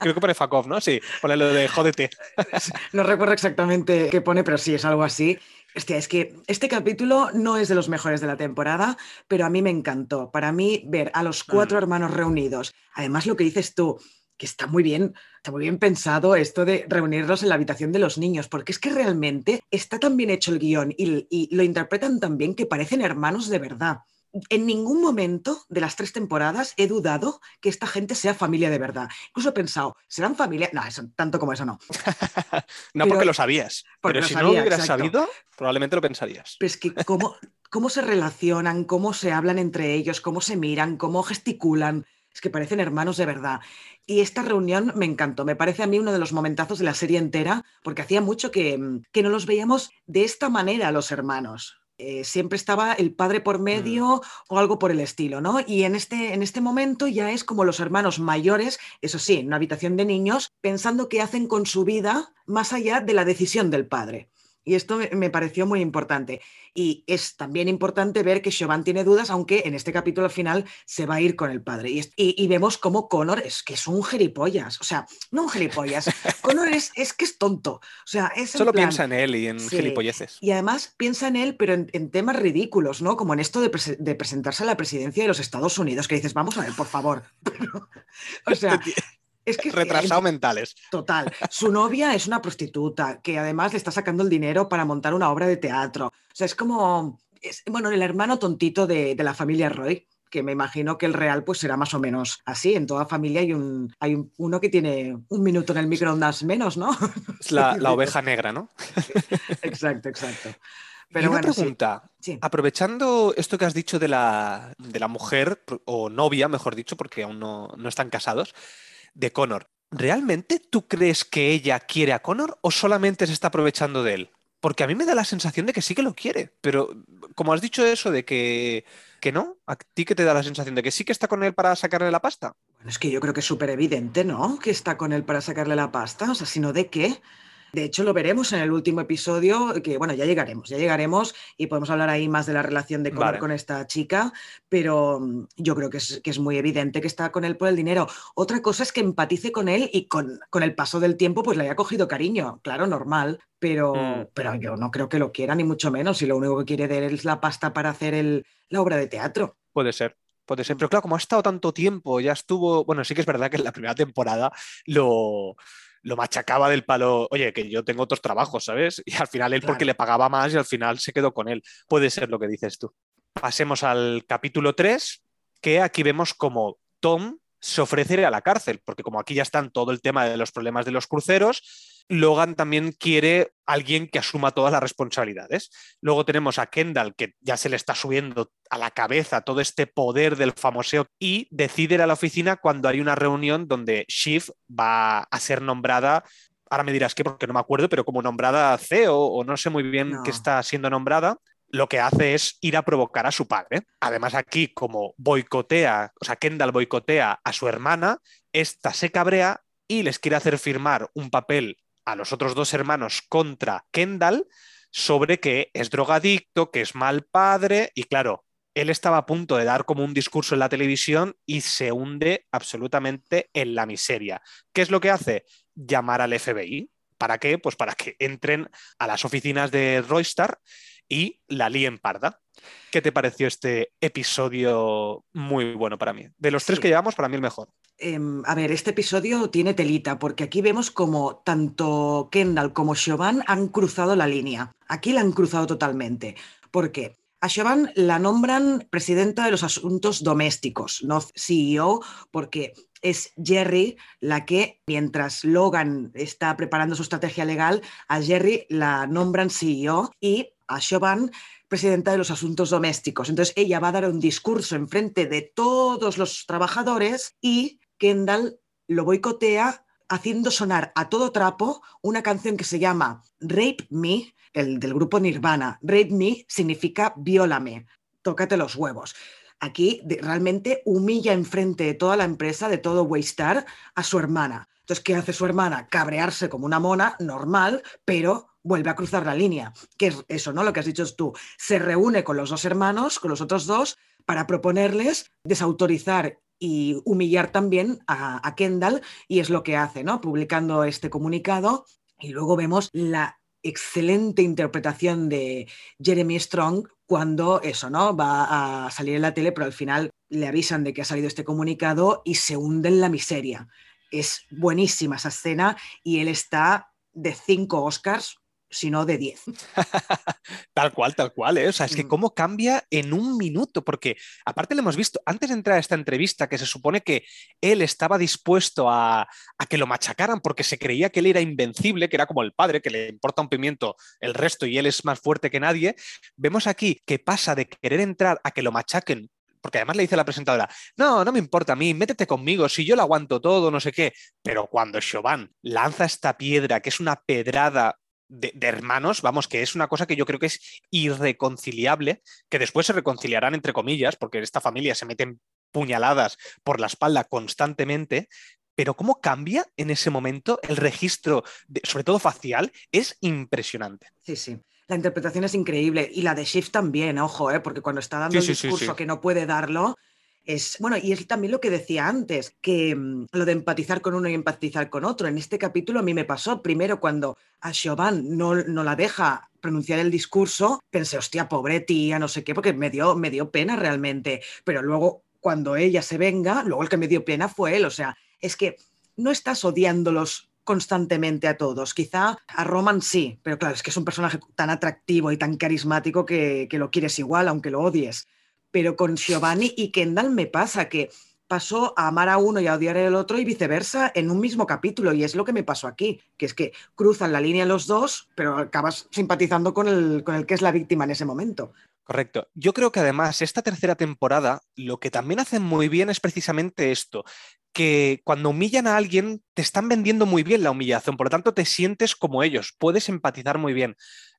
Creo que pone fuck ¿no? Sí, pone lo de jódete. No recuerdo exactamente qué pone, pero sí, es algo así. Hostia, es que este capítulo no es de los mejores de la temporada, pero a mí me encantó. Para mí, ver a los cuatro mm. hermanos reunidos, además lo que dices tú, que está muy bien, está muy bien pensado esto de reunirlos en la habitación de los niños, porque es que realmente está tan bien hecho el guion y, lo interpretan tan bien que parecen hermanos de verdad. En ningún momento de las tres temporadas he dudado que esta gente sea familia de verdad. Incluso he pensado, ¿serán familia? No, eso, tanto como eso no. no porque lo sabías. Pero si no lo hubieras sabido, probablemente lo pensarías. Pero es que cómo, cómo se relacionan, cómo se hablan entre ellos, cómo se miran, cómo gesticulan. Es que parecen hermanos de verdad. Y esta reunión me encantó. Me parece a mí uno de los momentazos de la serie entera, porque hacía mucho que, que no los veíamos de esta manera los hermanos. Eh, siempre estaba el padre por mm. medio o algo por el estilo, ¿no? Y en este, en este momento ya es como los hermanos mayores, eso sí, en una habitación de niños, pensando qué hacen con su vida más allá de la decisión del padre. Y esto me, pareció muy importante. Y es también importante ver que Siobhan tiene dudas, aunque en este capítulo al final se va a ir con el padre. Y, vemos cómo Connor es que es un gilipollas. O sea, no un gilipollas. Connor es, es, que es tonto. O sea, es Solo piensa en él y en gilipolleces. Y además piensa en él, pero en, temas ridículos, ¿no? Como en esto de, de, presentarse a la presidencia de los Estados Unidos, que dices, vamos a ver, por favor. o sea, es que retrasado mentales. Total. Su novia es una prostituta que además le está sacando el dinero para montar una obra de teatro. O sea, es como, bueno, el hermano tontito de, la familia Roy que me imagino que el real pues será más o menos así. En toda familia hay un hay uno que tiene un minuto en el microondas menos, ¿no? Es la, oveja negra, ¿no? exacto, exacto. Pero una pregunta, aprovechando esto que has dicho de la, de la, mujer, o novia, mejor dicho, porque aún no, no están casados, de Connor. ¿Realmente tú crees que ella quiere a Connor o solamente se está aprovechando de él? Porque a mí me da la sensación de que sí que lo quiere, pero como has dicho eso de que, que no, ¿a ti que te da la sensación de que sí que está con él para sacarle la pasta? Bueno, es que yo creo que es súper evidente, ¿no? Que está con él para sacarle la pasta, o sea, si no, ¿de qué? De hecho, lo veremos en el último episodio, que bueno, ya llegaremos, ya llegaremos y podemos hablar ahí más de la relación de Connor con esta chica, pero mm, yo creo que es, que es, muy evidente que está con él por el dinero. Otra cosa es que empatice con él y con, con el paso del tiempo pues le haya cogido cariño, claro, normal, pero, mm. pero yo no creo que lo quiera ni mucho menos y lo único que quiere de él es la pasta para hacer el, la obra de teatro. Puede ser. Puede ser, pero claro, como ha estado tanto tiempo, ya estuvo, bueno, sí que es verdad que en la primera temporada lo, lo machacaba del palo, oye, que yo tengo otros trabajos, ¿sabes? Y al final él porque le pagaba más y al final se quedó con él. Puede ser lo que dices tú. Pasemos al capítulo 3, que aquí vemos como Tom se ofrece a la cárcel, porque como aquí ya están todo el tema de los problemas de los cruceros, Logan también quiere alguien que asuma todas las responsabilidades. Luego tenemos a Kendall, que ya se le está subiendo a la cabeza todo este poder del famoseo y decide ir a la oficina cuando hay una reunión donde Shiv va a ser nombrada. Ahora me dirás que porque no me acuerdo, pero como nombrada CEO o no sé muy bien qué está siendo nombrada, lo que hace es ir a provocar a su padre. Además, aquí, como boicotea, o sea, Kendall boicotea a su hermana, esta se cabrea y les quiere hacer firmar un papel a los otros dos hermanos contra Kendall sobre que es drogadicto, que es mal padre y claro, él estaba a punto de dar como un discurso en la televisión y se hunde absolutamente en la miseria. ¿Qué es lo que hace? Llamar al FBI. ¿Para qué? Pues para que entren a las oficinas de Roystar y la líen parda. ¿Qué te pareció este episodio muy bueno para mí? De los tres que llevamos, para mí el mejor. Em, a ver, este episodio tiene telita, porque aquí vemos como tanto Kendall como Siobhan han cruzado la línea. Aquí la han cruzado totalmente. ¿Por qué? A Siobhan la nombran presidenta de los asuntos domésticos, no CEO, porque es Jerry la que, mientras Logan está preparando su estrategia legal, a Jerry la nombran CEO y a Siobhan presidenta de los asuntos domésticos. Entonces ella va a dar un discurso en frente de todos los trabajadores y Kendall lo boicotea haciendo sonar a todo trapo una canción que se llama Rape Me, el del grupo Nirvana. Rape Me significa viólame, tócate los huevos. Aquí realmente humilla enfrente de toda la empresa, de todo Waystar, a su hermana. Entonces, ¿qué hace su hermana? Cabrearse como una mona, normal, pero vuelve a cruzar la línea. ¿Qué es eso, no? Lo que has dicho tú. Se reúne con los dos hermanos, con los otros dos, para proponerles desautorizar y humillar también a, Kendall y es lo que hace, ¿no? Publicando este comunicado y luego vemos la excelente interpretación de Jeremy Strong cuando eso, ¿no? Va a salir en la tele, pero al final le avisan de que ha salido este comunicado y se hunde en la miseria. Es buenísima esa escena y él está de cinco Oscars sino de 10. tal cual, tal cual, ¿eh? O sea, es que mm. cómo cambia en un minuto, porque aparte lo hemos visto, antes de entrar a esta entrevista, que se supone que él estaba dispuesto a, a, que lo machacaran porque se creía que él era invencible, que era como el padre, que le importa un pimiento el resto y él es más fuerte que nadie, vemos aquí que pasa de querer entrar a que lo machaquen porque además le dice la presentadora, no, no me importa a mí, métete conmigo, si yo lo aguanto todo, no sé qué. Pero cuando Chauvin lanza esta piedra, que es una pedrada de, hermanos, vamos, que es una cosa que yo creo que es irreconciliable, que después se reconciliarán entre comillas, porque esta familia se meten puñaladas por la espalda constantemente, pero cómo cambia en ese momento el registro, sobre todo facial, es impresionante. Sí, sí. La interpretación es increíble y la de Shift también, ojo, ¿eh? porque cuando está dando el discurso que no puede darlo, es, bueno, y es también lo que decía antes, que mm, lo de empatizar con uno y empatizar con otro. En este capítulo a mí me pasó, primero cuando a Chauvin no, no la deja pronunciar el discurso, pensé, hostia, pobre tía, no sé qué, porque me dio, me dio pena realmente. Pero luego, cuando ella se venga, luego el que me dio pena fue él. O sea, es que no estás odiándolos constantemente a todos. Quizá a Roman sí, pero claro, es que es un personaje tan atractivo y tan carismático que, que lo quieres igual, aunque lo odies pero con Giovanni y Kendall me pasa que pasó a amar a uno y a odiar al otro y viceversa en un mismo capítulo. Y es lo que me pasó aquí, que es que cruzan la línea los dos, pero acabas simpatizando con el, con el que es la víctima en ese momento. Correcto. Yo creo que además esta tercera temporada lo que también hacen muy bien es precisamente esto, que cuando humillan a alguien te están vendiendo muy bien la humillación, por lo tanto te sientes como ellos, puedes empatizar muy bien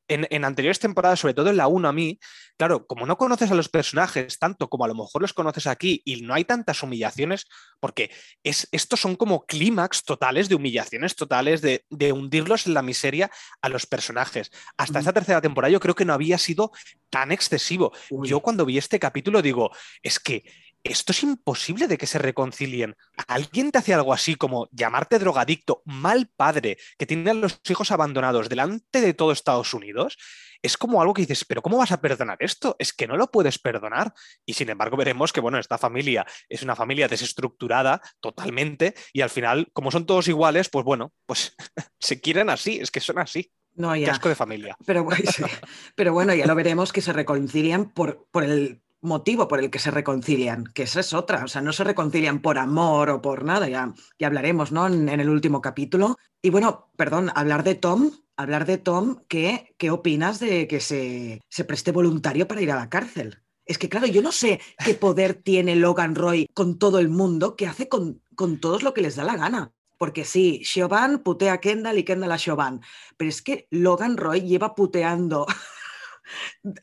en, anteriores temporadas, sobre todo en la 1 a mí, claro, como no conoces a los personajes tanto como a lo mejor los conoces aquí y no hay tantas humillaciones, porque es, estos son como clímax totales de humillaciones totales, de, hundirlos en la miseria a los personajes. Hasta esta tercera temporada yo creo que no había sido tan excesivo. Yo cuando vi este capítulo digo, es que esto es imposible de que se reconcilien. ¿Alguien te hace algo así como llamarte drogadicto, mal padre, que tiene a los hijos abandonados delante de todo Estados Unidos? Es como algo que dices, pero ¿cómo vas a perdonar esto? Es que no lo puedes perdonar. Y sin embargo veremos que, bueno, esta familia es una familia desestructurada totalmente y al final, como son todos iguales, pues bueno, pues se quieren así, es que son así. No, ya. asco de familia. Pero, pero bueno, ya lo veremos que se reconcilian por, por el motivo por el que se reconcilian, que esa es otra, o sea, no se reconcilian por amor o por nada, ya, ya hablaremos, ¿no? En, el último capítulo. Y bueno, perdón, hablar de Tom, hablar de Tom, ¿qué, qué opinas de que se, se preste voluntario para ir a la cárcel? Es que, claro, yo no sé qué poder tiene Logan Roy con todo el mundo, que hace con, con todos lo que les da la gana. Porque sí, Siobhan putea a Kendall y Kendall a Siobhan, pero es que Logan Roy lleva puteando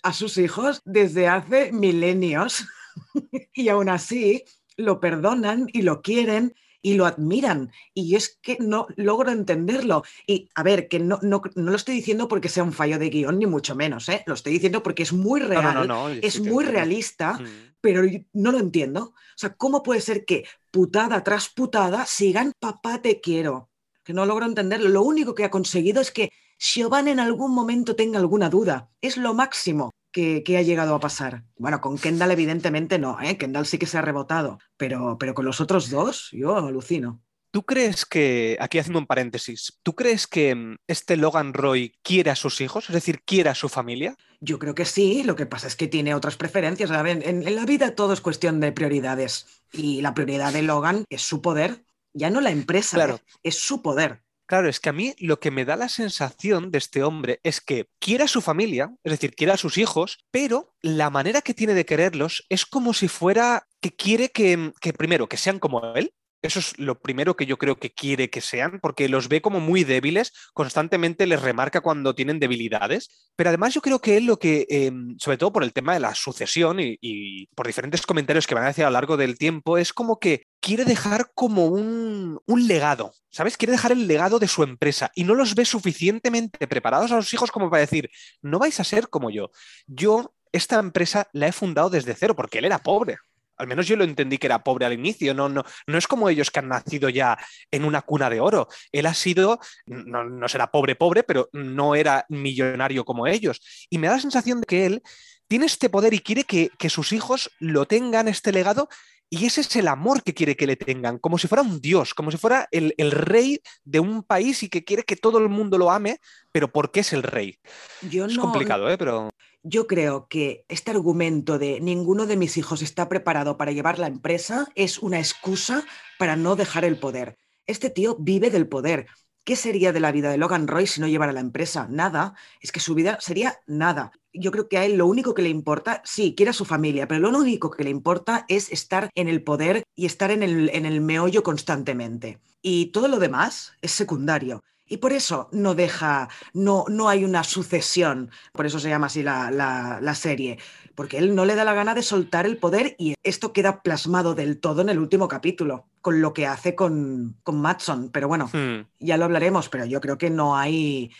a sus hijos desde hace milenios y aún así lo perdonan y lo quieren y lo admiran. Y es que no logro entenderlo. Y a ver, que no, no, lo estoy diciendo porque sea un fallo de guion, ni mucho menos, ¿eh? Lo estoy diciendo porque es muy real, es muy realista, mm. pero no lo entiendo. O sea, ¿cómo puede ser que putada tras putada sigan papá te quiero? Que no logro entenderlo. Lo único que ha conseguido es que Siobhan en algún momento tenga alguna duda. Es lo máximo que, ha llegado a pasar. Bueno, con Kendall evidentemente no, ¿eh? Kendall sí que se ha rebotado, pero, pero con los otros dos yo alucino. ¿Tú crees que, aquí haciendo un paréntesis, ¿tú crees que mm, este Logan Roy quiere a sus hijos, es decir, quiere a su familia? Yo creo que sí, lo que pasa es que tiene otras preferencias. En, en, la vida todo es cuestión de prioridades y la prioridad de Logan es su poder, ya no la empresa, claro. ¿eh? es su poder. Claro, es que a mí lo que me da la sensación de este hombre es que quiere a su familia, es decir, quiere a sus hijos, pero la manera que tiene de quererlos es como si fuera que quiere que, primero, que sean como él, eso es lo primero que yo creo que quiere que sean, porque los ve como muy débiles, constantemente les remarca cuando tienen debilidades, pero además yo creo que él lo que, em, sobre todo por el tema de la sucesión y, por diferentes comentarios que van a decir a lo largo del tiempo, es como que quiere dejar como un, un, legado, ¿sabes? Quiere dejar el legado de su empresa y no los ve suficientemente preparados a los hijos como para decir, no vais a ser como yo. Yo esta empresa la he fundado desde cero porque él era pobre. Al menos yo lo entendí que era pobre al inicio, no, no, no es como ellos que han nacido ya en una cuna de oro. Él ha sido, no, será pobre, pobre, pero no era millonario como ellos. Y me da la sensación de que él tiene este poder y quiere que, que sus hijos lo tengan, este legado, Y ese es el amor que quiere que le tengan, como si fuera un dios, como si fuera el, rey de un país y que quiere que todo el mundo lo ame, pero porque es el rey. es complicado, ¿eh? Pero... Yo creo que este argumento de ninguno de mis hijos está preparado para llevar la empresa es una excusa para no dejar el poder. Este tío vive del poder. ¿Qué sería de la vida de Logan Roy si no llevara la empresa? Nada. Es que su vida sería nada. Yo creo que a él lo único que le importa, sí, quiere a su familia, pero lo único que le importa es estar en el poder y estar en el, en el meollo constantemente. Y todo lo demás es secundario. Y por eso no deja, no, no hay una sucesión, por eso se llama así la, la, serie, porque él no le da la gana de soltar el poder y esto queda plasmado del todo en el último capítulo, con lo que hace con, con Matson. Pero bueno, hmm. ya lo hablaremos, pero yo creo que no hay...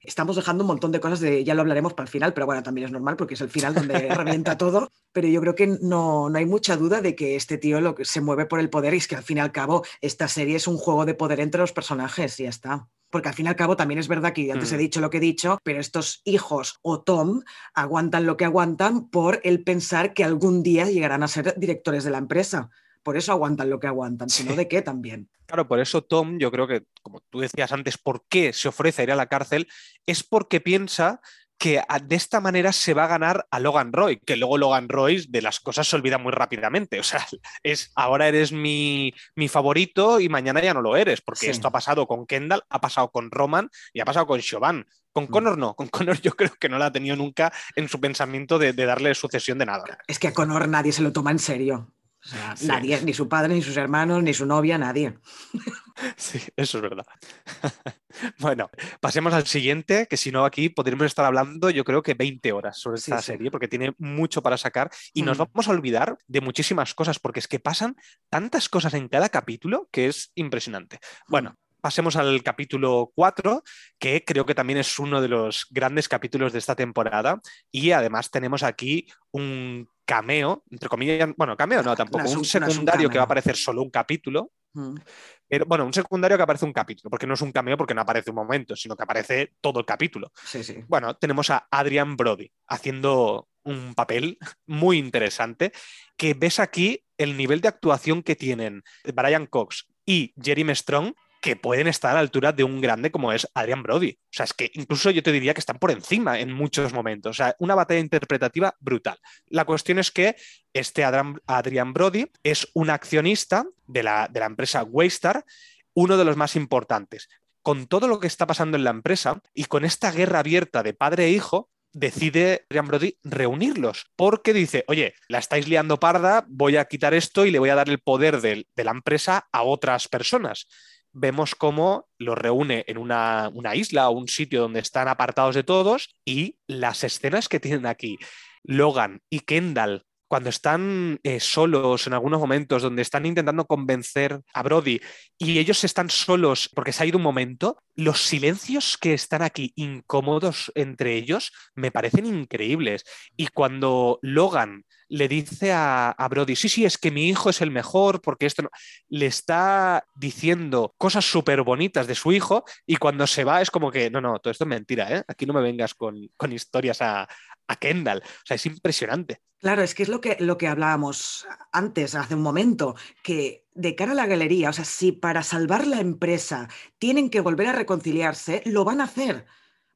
Estamos dejando un montón de cosas de, ya lo hablaremos para el final, pero bueno, también es normal porque es el final donde revienta todo, pero yo creo que no, no hay mucha duda de que este tío lo que se mueve por el poder y es que al fin y al cabo esta serie es un juego de poder entre los personajes y ya está porque al fin y al cabo también es verdad que antes he mm. dicho lo que he dicho, pero estos hijos o Tom aguantan lo que aguantan por el pensar que algún día llegarán a ser directores de la empresa. Por eso aguantan lo que aguantan, sino de qué también. Claro, por eso Tom, yo creo que, como tú decías antes, ¿por qué se ofrece a ir a la cárcel? Es porque piensa que de esta manera se va a ganar a Logan Roy, que luego Logan Roy de las cosas se olvida muy rápidamente. O sea, es ahora eres mi, favorito y mañana ya no lo eres, porque esto ha pasado con Kendall, ha pasado con Roman y ha pasado con Siobhan. Con mm. Connor no, con Connor yo creo que no la ha tenido nunca en su pensamiento de, de darle sucesión de nada. Es que a Connor nadie se lo toma en serio. O sea, nadie, ni su padre, ni sus hermanos, ni su novia, nadie. Sí, eso es verdad. Bueno, pasemos al siguiente, que si no aquí podríamos estar hablando yo creo que 20 horas sobre esta serie, porque tiene mucho para sacar y nos mm. vamos a olvidar de muchísimas cosas, porque es que pasan tantas cosas en cada capítulo que es impresionante. Bueno, pasemos al capítulo 4, que creo que también es uno de los grandes capítulos de esta temporada. Y además tenemos aquí un cameo, entre comillas, bueno, cameo no, tampoco, un secundario que va a aparecer solo un capítulo. Mm. Pero, bueno, un secundario que aparece un capítulo, porque no es un cameo porque no aparece un momento, sino que aparece todo el capítulo. Sí, sí. Bueno, tenemos a Adrian Brody haciendo un papel muy interesante, que ves aquí el nivel de actuación que tienen Brian Cox y Jeremy Strong, que pueden estar a la altura de un grande como es Adrian Brody. O sea, es que incluso yo te diría que están por encima en muchos momentos. O sea, una batalla interpretativa brutal. La cuestión es que este Adrian Brody es un accionista de la, de la empresa Waystar, uno de los más importantes. Con todo lo que está pasando en la empresa y con esta guerra abierta de padre e hijo, decide Adrian Brody reunirlos, porque dice, oye, la estáis liando parda, voy a quitar esto y le voy a dar el poder de, de la empresa a otras personas vemos cómo los reúne en una, isla o un sitio donde están apartados de todos y las escenas que tienen aquí, Logan y Kendall cuando están eh, solos en algunos momentos, donde están intentando convencer a Brody y ellos están solos porque se ha ido un momento, los silencios que están aquí incómodos entre ellos me parecen increíbles. Y cuando Logan le dice a, Brody, sí, sí, es que mi hijo es el mejor, porque esto no... le está diciendo cosas súper bonitas de su hijo y cuando se va es como que, no, no, todo esto es mentira, ¿eh? aquí no me vengas con, historias a, a, Kendall. O sea, es impresionante. Claro, es que es lo que, lo que hablábamos antes, hace un momento, que de cara a la galería, o sea, si para salvar la empresa tienen que volver a reconciliarse, lo van a hacer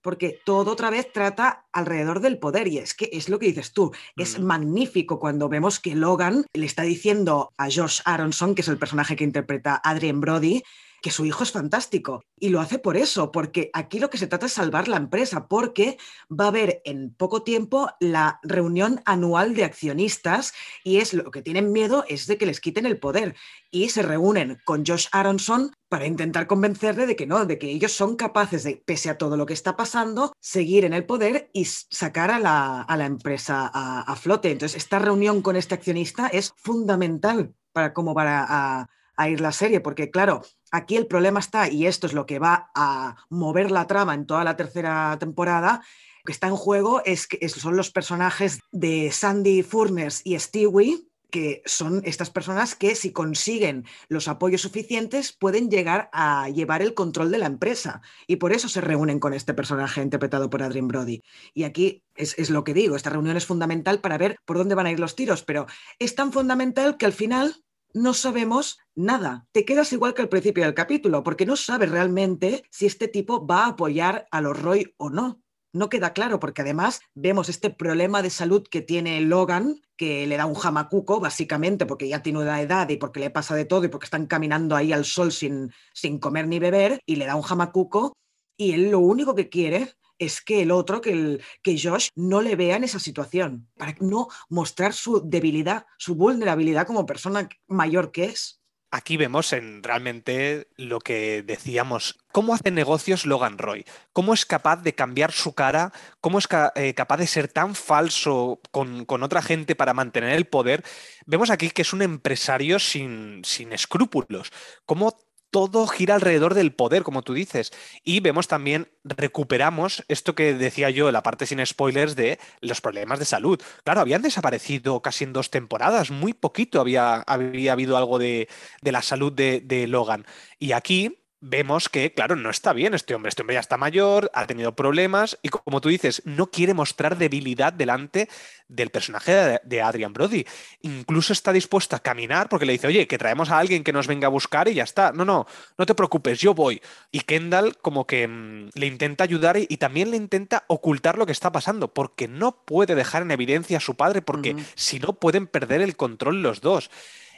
porque todo otra vez trata alrededor del poder y es que es lo que dices tú, es mm. magnífico cuando vemos que Logan le está diciendo a Josh Aronson, que es el personaje que interpreta Adrian Brody, que su hijo es fantástico. Y lo hace por eso, porque aquí lo que se trata es salvar la empresa, porque va a haber en poco tiempo la reunión anual de accionistas y es lo que tienen miedo es de que les quiten el poder. Y se reúnen con Josh Aronson para intentar convencerle de que no, de que ellos son capaces de, pese a todo lo que está pasando, seguir en el poder y sacar a la, empresa a, flote. Entonces, esta reunión con este accionista es fundamental para cómo va a, a ir la serie, porque claro, Aquí el problema está, y esto es lo que va a mover la trama en toda la tercera temporada, que está en juego es que son los personajes de Sandy Furness y Stewie, que son estas personas que si consiguen los apoyos suficientes pueden llegar a llevar el control de la empresa. Y por eso se reúnen con este personaje interpretado por Adrien Brody. Y aquí es, es lo que digo, esta reunión es fundamental para ver por dónde van a ir los tiros, pero es tan fundamental que al final no sabemos nada. Te quedas igual que al principio del capítulo, porque no sabes realmente si este tipo va a apoyar a los Roy o no. No queda claro, porque además vemos este problema de salud que tiene Logan, que le da un jamacuco, básicamente, porque ya tiene una edad y porque le pasa de todo y porque están caminando ahí al sol sin, sin comer ni beber, y le da un jamacuco, y él lo único que quiere es que el otro, que, el, que Josh, no le vea en esa situación, para no mostrar su debilidad, su vulnerabilidad como persona mayor que es. Aquí vemos en realmente lo que decíamos, cómo hace negocios Logan Roy, cómo es capaz de cambiar su cara, cómo es eh, capaz de ser tan falso con, con, otra gente para mantener el poder. Vemos aquí que es un empresario sin, sin escrúpulos, cómo todo gira alrededor del poder, como tú dices. Y vemos también, recuperamos esto que decía yo, la parte sin spoilers de los problemas de salud. Claro, habían desaparecido casi en dos temporadas, muy poquito había, había habido algo de, de la salud de, de Logan. Y aquí vemos que, claro, no está bien este hombre. Este hombre ya está mayor, ha tenido problemas y, como tú dices, no quiere mostrar debilidad delante del personaje de, Adrian Brody. Incluso está dispuesto a caminar porque le dice, oye, que traemos a alguien que nos venga a buscar y ya está. No, no, no te preocupes, yo voy. Y Kendall como que mmm, le intenta ayudar y, y, también le intenta ocultar lo que está pasando porque no puede dejar en evidencia a su padre porque uh -huh. si no pueden perder el control los dos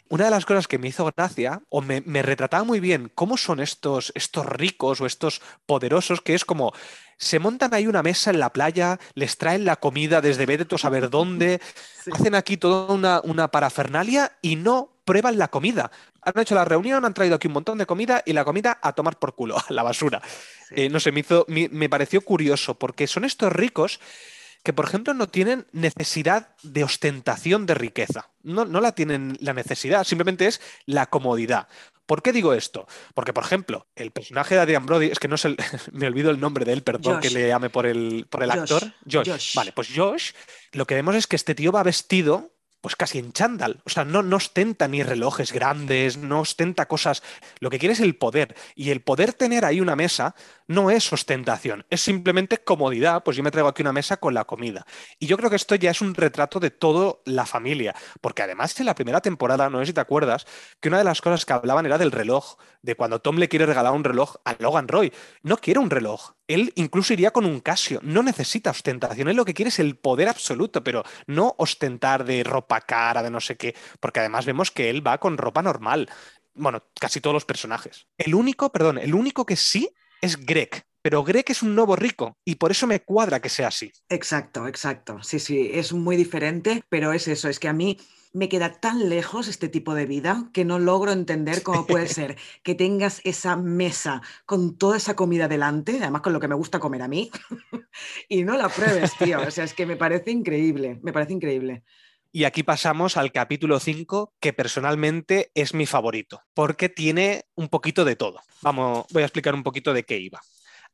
una de las cosas que me hizo gracia, o me, me, retrataba muy bien, cómo son estos, estos ricos o estos poderosos, que es como, se montan ahí una mesa en la playa, les traen la comida desde vete a saber dónde, sí. hacen aquí toda una, una parafernalia y no prueban la comida. Han hecho la reunión, han traído aquí un montón de comida y la comida a tomar por culo, a la basura. Sí. Eh, no sé, me, hizo, me, me pareció curioso, porque son estos ricos que, por ejemplo, no tienen necesidad de ostentación de riqueza. No, no, la tienen la necesidad, simplemente es la comodidad. ¿Por qué digo esto? Porque, por ejemplo, el personaje de Adrian Brody, es que no sé, me olvido el nombre de él, perdón Josh. que le llame por el, por el Josh. actor. Josh. Josh. Vale, pues Josh, lo que vemos es que este tío va vestido pues casi en chándal. O sea, no, ostenta ni relojes grandes, no ostenta cosas. Lo que quiere es el poder. Y el poder tener ahí una mesa no es ostentación, es simplemente comodidad. Pues yo me traigo aquí una mesa con la comida. Y yo creo que esto ya es un retrato de toda la familia. Porque además en la primera temporada, no sé si te acuerdas, que una de las cosas que hablaban era del reloj, de cuando Tom le quiere regalar un reloj a Logan Roy. No quiere un reloj. Él incluso iría con un Casio. No necesita ostentación. Él lo que quiere es el poder absoluto, pero no ostentar de ropa cara, de no sé qué. Porque además vemos que él va con ropa normal. Bueno, casi todos los personajes. El único, perdón, el único que sí es Greg, pero Greg es un nuevo rico y por eso me cuadra que sea así. Exacto, exacto. Sí, sí, es muy diferente, pero es eso, es que a mí me queda tan lejos este tipo de vida que no logro entender cómo puede ser que tengas esa mesa con toda esa comida delante, además con lo que me gusta comer a mí, y no la pruebes, tío. O sea, es que me parece increíble, me parece increíble. Y aquí pasamos al capítulo 5, que personalmente es mi favorito, porque tiene un poquito de todo. Vamos, voy a explicar un poquito de qué iba.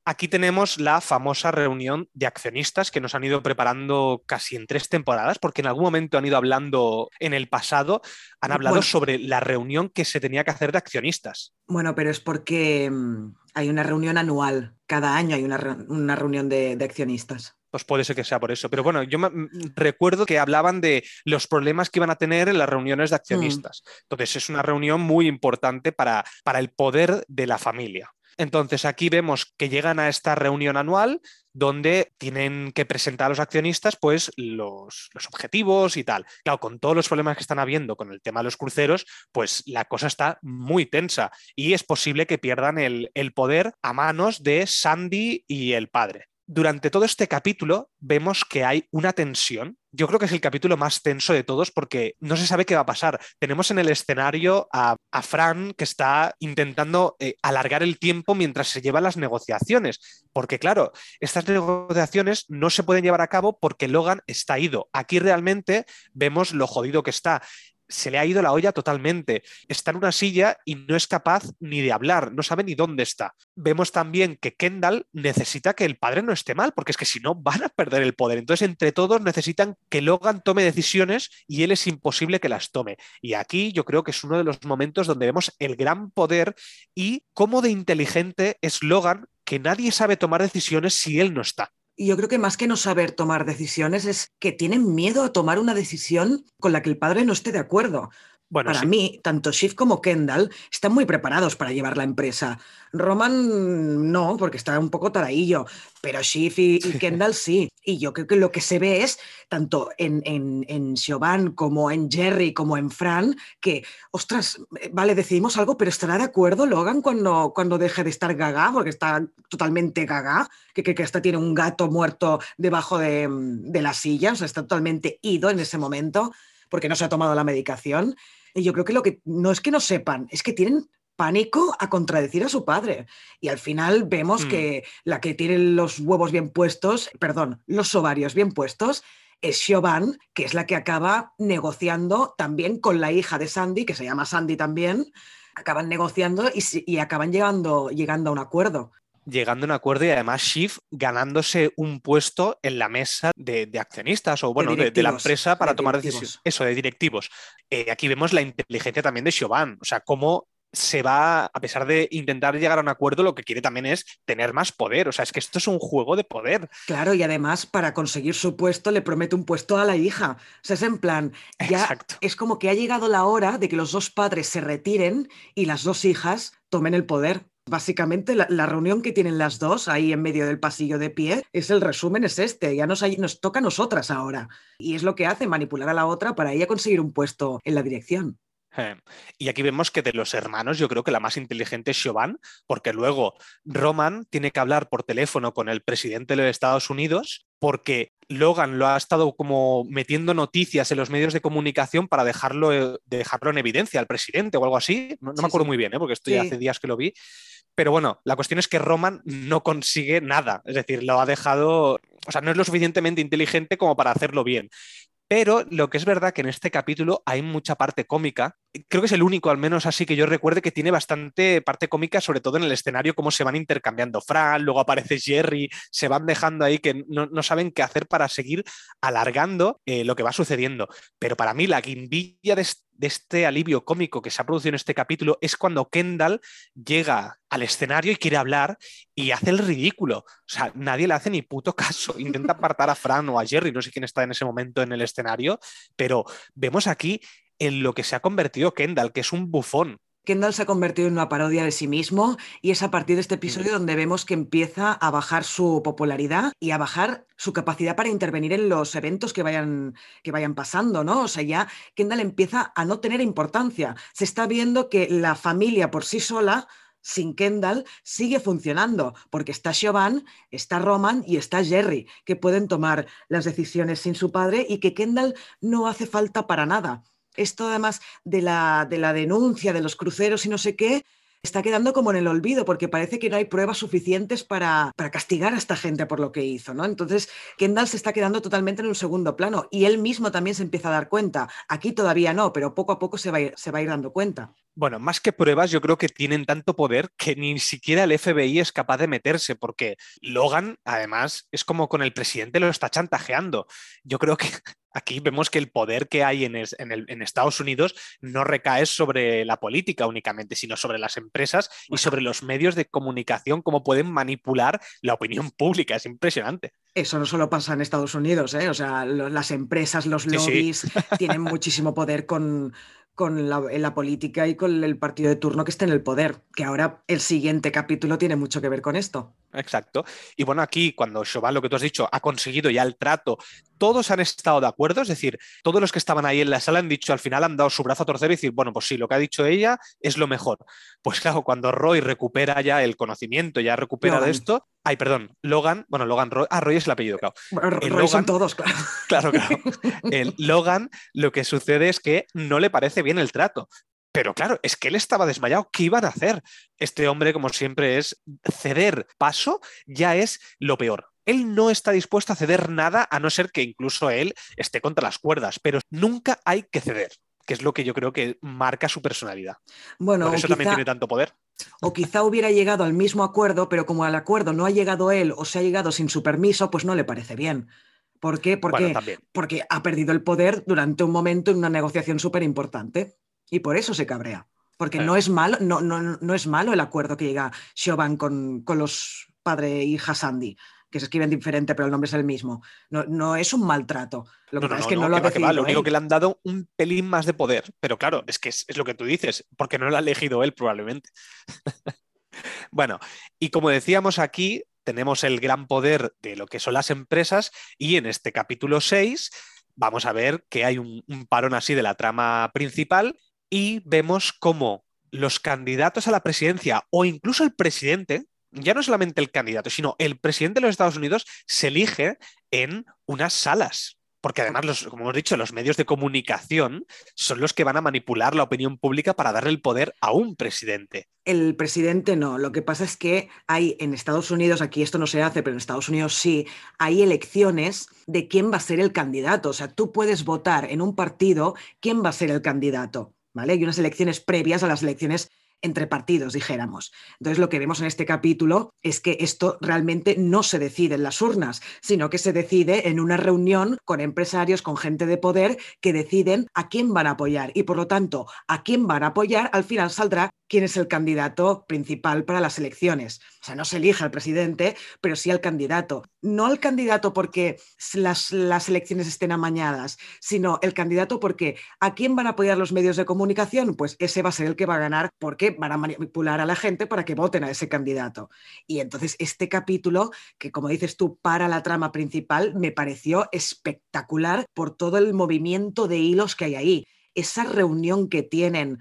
Aquí tenemos la famosa reunión de accionistas que nos han ido preparando casi en tres temporadas, porque en algún momento han ido hablando en el pasado, han hablado bueno, sobre la reunión que se tenía que hacer de accionistas. Bueno, pero es porque mm, hay una reunión anual, cada año hay una, una reunión de, de accionistas pues puede ser que sea por eso. Pero bueno, yo me, recuerdo que hablaban de los problemas que iban a tener en las reuniones de accionistas. Mm. Entonces es una reunión muy importante para, para el poder de la familia. Entonces aquí vemos que llegan a esta reunión anual donde tienen que presentar a los accionistas pues los, los, objetivos y tal. Claro, con todos los problemas que están habiendo con el tema de los cruceros, pues la cosa está muy tensa y es posible que pierdan el, el poder a manos de Sandy y el padre durante todo este capítulo vemos que hay una tensión. Yo creo que es el capítulo más tenso de todos porque no se sabe qué va a pasar. Tenemos en el escenario a, a Fran que está intentando eh, alargar el tiempo mientras se llevan las negociaciones. Porque claro, estas negociaciones no se pueden llevar a cabo porque Logan está ido. Aquí realmente vemos lo jodido que está se le ha ido la olla totalmente. Está en una silla y no es capaz ni de hablar, no sabe ni dónde está. Vemos también que Kendall necesita que el padre no esté mal, porque es que si no van a perder el poder. Entonces, entre todos necesitan que Logan tome decisiones y él es imposible que las tome. Y aquí yo creo que es uno de los momentos donde vemos el gran poder y cómo de inteligente es Logan, que nadie sabe tomar decisiones si él no está. Yo creo que más que no saber tomar decisiones es que tienen miedo a tomar una decisión con la que el padre no esté de acuerdo. Para mí, tanto Shift como Kendall están muy preparados para llevar la empresa. Roman no, porque está un poco taradillo, pero Shift y, Kendall sí. Y yo creo que lo que se ve es, tanto en, en, en Siobhan como en Jerry como en Fran, que, ostras, vale, decidimos algo, pero ¿estará de acuerdo Logan cuando, cuando deje de estar gaga? Porque está totalmente gaga, que, que, que hasta tiene un gato muerto debajo de, de la silla, o sea, está totalmente ido en ese momento porque no se ha tomado la medicación. Y yo creo que lo que no es que no sepan, es que tienen pánico a contradecir a su padre. Y al final vemos mm. que la que tiene los huevos bien puestos, perdón, los ovarios bien puestos, es Siobhan, que es la que acaba negociando también con la hija de Sandy, que se llama Sandy también. Acaban negociando y, y acaban llegando, llegando a un acuerdo llegando a un acuerdo y además Schiff ganándose un puesto en la mesa de, accionistas o bueno, de, la empresa para tomar decisiones. Eso, de directivos. Eh, aquí vemos la inteligencia también de Siobhan, o sea, cómo se va, a pesar de intentar llegar a un acuerdo, lo que quiere también es tener más poder. O sea, es que esto es un juego de poder. Claro, y además para conseguir su puesto le promete un puesto a la hija. O sea, es en plan, ya es como que ha llegado la hora de que los dos padres se retiren y las dos hijas tomen el poder. Básicamente la, reunión que tienen las dos ahí en medio del pasillo de pie es el resumen, es este, ya nos, nos toca a nosotras ahora. Y es lo que hace, manipular a la otra para ella conseguir un puesto en la dirección. Y aquí vemos que de los hermanos yo creo que la más inteligente es Siobhan, porque luego Roman tiene que hablar por teléfono con el presidente de los Estados Unidos porque Logan lo ha estado como metiendo noticias en los medios de comunicación para dejarlo, dejarlo en evidencia al presidente o algo así. No, me acuerdo muy bien, ¿eh? porque esto ya hace días que lo vi. Pero bueno, la cuestión es que Roman no consigue nada. Es decir, lo ha dejado. O sea, no es lo suficientemente inteligente como para hacerlo bien. Pero lo que es verdad que en este capítulo hay mucha parte cómica. Creo que es el único, al menos así que yo recuerde, que tiene bastante parte cómica, sobre todo en el escenario, cómo se van intercambiando Fran, luego aparece Jerry, se van dejando ahí que no, saben qué hacer para seguir alargando eh, lo que va sucediendo. Pero para mí la guindilla de, de este alivio cómico que se ha producido en este capítulo es cuando Kendall llega al escenario y quiere hablar y hace el ridículo. O sea, nadie le hace ni puto caso. Intenta apartar a Fran o a Jerry, no sé quién está en ese momento en el escenario, pero vemos aquí en lo que se ha convertido Kendall, que es un bufón. Kendall se ha convertido en una parodia de sí mismo y es a partir de este episodio donde vemos que empieza a bajar su popularidad y a bajar su capacidad para intervenir en los eventos que vayan, que vayan pasando, ¿no? O sea, ya Kendall empieza a no tener importancia. Se está viendo que la familia por sí sola sin Kendall sigue funcionando, porque está Siobhan, está Roman y está Jerry, que pueden tomar las decisiones sin su padre y que Kendall no hace falta para nada esto además de la, de la denuncia de los cruceros y no sé qué, está quedando como en el olvido, porque parece que no hay pruebas suficientes para, para, castigar a esta gente por lo que hizo, ¿no? Entonces, Kendall se está quedando totalmente en un segundo plano y él mismo también se empieza a dar cuenta. Aquí todavía no, pero poco a poco se va se va a ir dando cuenta. Bueno, más que pruebas, yo creo que tienen tanto poder que ni siquiera el FBI es capaz de meterse, porque Logan, además, es como con el presidente lo está chantajeando. Yo creo que aquí vemos que el poder que hay en, en, Estados Unidos no recae sobre la política únicamente, sino sobre las empresas y sobre los medios de comunicación, cómo pueden manipular la opinión pública. Es impresionante. Eso no solo pasa en Estados Unidos, ¿eh? o sea, las empresas, los lobbies tienen muchísimo poder con, con la, política y con el partido de turno que esté en el poder, que ahora el siguiente capítulo tiene mucho que ver con esto. Exacto. Y bueno, aquí cuando Chauvin, lo que tú has dicho, ha conseguido ya el trato, todos han estado de acuerdo, es decir, todos los que estaban ahí en la sala han dicho, al final han dado su brazo a torcer y decir, bueno, pues sí, lo que ha dicho ella es lo mejor. Pues claro, cuando Roy recupera ya el conocimiento, ya recupera de esto, ay, perdón, Logan, bueno, Logan Roy, ah, Roy es el apellido, claro. Roy son todos, claro. Claro, claro. El Logan, lo que sucede es que no le parece bien el trato, pero claro, es que él estaba desmayado. ¿Qué iban a hacer? Este hombre, como siempre, es ceder paso, ya es lo peor. Él no está dispuesto a ceder nada, a no ser que incluso él esté contra las cuerdas, pero nunca hay que ceder que es lo que yo creo que marca su personalidad. Bueno, Por eso quizá, también tiene tanto poder. O quizá hubiera llegado al mismo acuerdo, pero como al acuerdo no ha llegado él o se ha llegado sin su permiso, pues no le parece bien. ¿Por qué? Porque, Bueno, porque ha perdido el poder durante un momento en una negociación súper importante. Y por eso se cabrea. Porque Eh. no, es malo, no, no, no es malo el acuerdo que llega Siobhan con, con los padre e hija Sandy, que se escriben diferente, pero el nombre es el mismo. No, no es un maltrato. Lo que No, no, pasa es que no, lo ha que va. decidido Lo único él. que le han dado un pelín más de poder. Pero claro, es que es, es lo que tú dices, porque no lo ha elegido él probablemente. bueno, y como decíamos aquí, tenemos el gran poder de lo que son las empresas y en este capítulo 6 vamos a ver que hay un, un parón así de la trama principal y vemos cómo los candidatos a la presidencia o incluso el presidente, ya no solamente el candidato, sino el presidente de los Estados Unidos se elige en unas salas. Porque además, los, como hemos dicho, los medios de comunicación son los que van a manipular la opinión pública para darle el poder a un presidente. El presidente no. Lo que pasa es que hay en Estados Unidos, aquí esto no se hace, pero en Estados Unidos sí, hay elecciones de quién va a ser el candidato. O sea, tú puedes votar en un partido quién va a ser el candidato. Hay unas elecciones previas a las elecciones entre partidos, dijéramos. Entonces, lo que vemos en este capítulo es que esto realmente no se decide en las urnas, sino que se decide en una reunión con empresarios, con gente de poder, que deciden a quién van a apoyar. Y por lo tanto, a quién van a apoyar, al final saldrá quién es el candidato principal para las elecciones. O sea, no se elige al presidente, pero sí al candidato. No al candidato porque las, las elecciones estén amañadas, sino el candidato porque a quién van a apoyar los medios de comunicación, pues ese va a ser el que va a ganar porque van a manipular a la gente para que voten a ese candidato. Y entonces este capítulo, que como dices tú, para la trama principal, me pareció espectacular por todo el movimiento de hilos que hay ahí. Esa reunión que tienen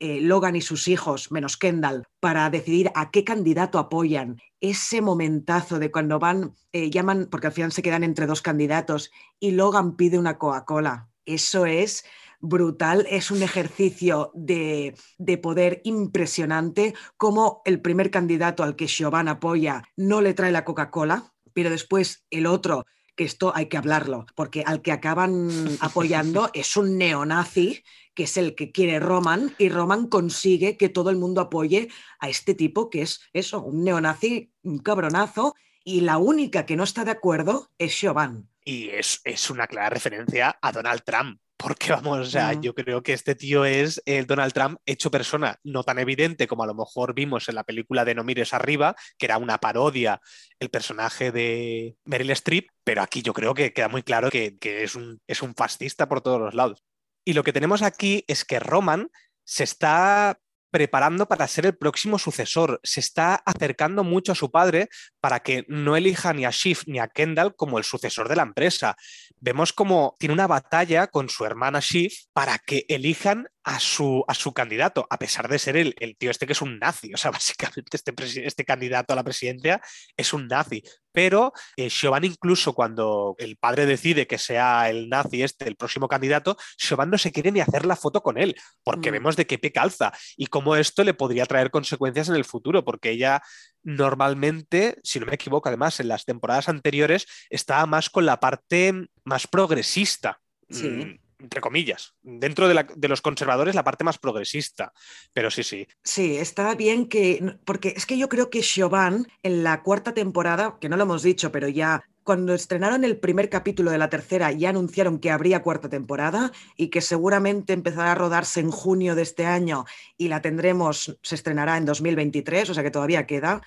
eh, Logan y sus hijos, menos Kendall, para decidir a qué candidato apoyan. Ese momentazo de cuando van, eh, llaman, porque al final se quedan entre dos candidatos, y Logan pide una Coca-Cola. Eso es brutal, es un ejercicio de, de, poder impresionante, como el primer candidato al que Siobhan apoya no le trae la Coca-Cola, pero después el otro que esto hay que hablarlo, porque al que acaban apoyando es un neonazi, que es el que quiere Roman, y Roman consigue que todo el mundo apoye a este tipo, que es eso, un neonazi, un cabronazo, y la única que no está de acuerdo es Siobhan. Y es, es una clara referencia a Donald Trump. Porque vamos, o sea, mm. yo creo que este tío es el Donald Trump hecho persona, no tan evidente como a lo mejor vimos en la película de No mires arriba, que era una parodia el personaje de Meryl Streep, pero aquí yo creo que queda muy claro que, que es, un, es un fascista por todos los lados. Y lo que tenemos aquí es que Roman se está preparando para ser el próximo sucesor. Se está acercando mucho a su padre para que no elija ni a Schiff ni a Kendall como el sucesor de la empresa. Vemos como tiene una batalla con su hermana Schiff para que elijan a su, a su candidato, a pesar de ser el, el tío este que es un nazi. O sea, básicamente este, este candidato a la presidencia es un nazi. Pero eh, incluso cuando el padre decide que sea el nazi este el próximo candidato, Siobhan no se quiere ni hacer la foto con él, porque mm. vemos de qué pie calza y cómo esto le podría traer consecuencias en el futuro, porque ella normalmente, si no me equivoco, además en las temporadas anteriores estaba más con la parte más progresista. Sí entre comillas, dentro de, la, de, los conservadores la parte más progresista, pero sí, sí. Sí, está bien que, porque es que yo creo que Siobhan en la cuarta temporada, que no lo hemos dicho, pero ya cuando estrenaron el primer capítulo de la tercera ya anunciaron que habría cuarta temporada y que seguramente empezará a rodarse en junio de este año y la tendremos, se estrenará en 2023, o sea que todavía queda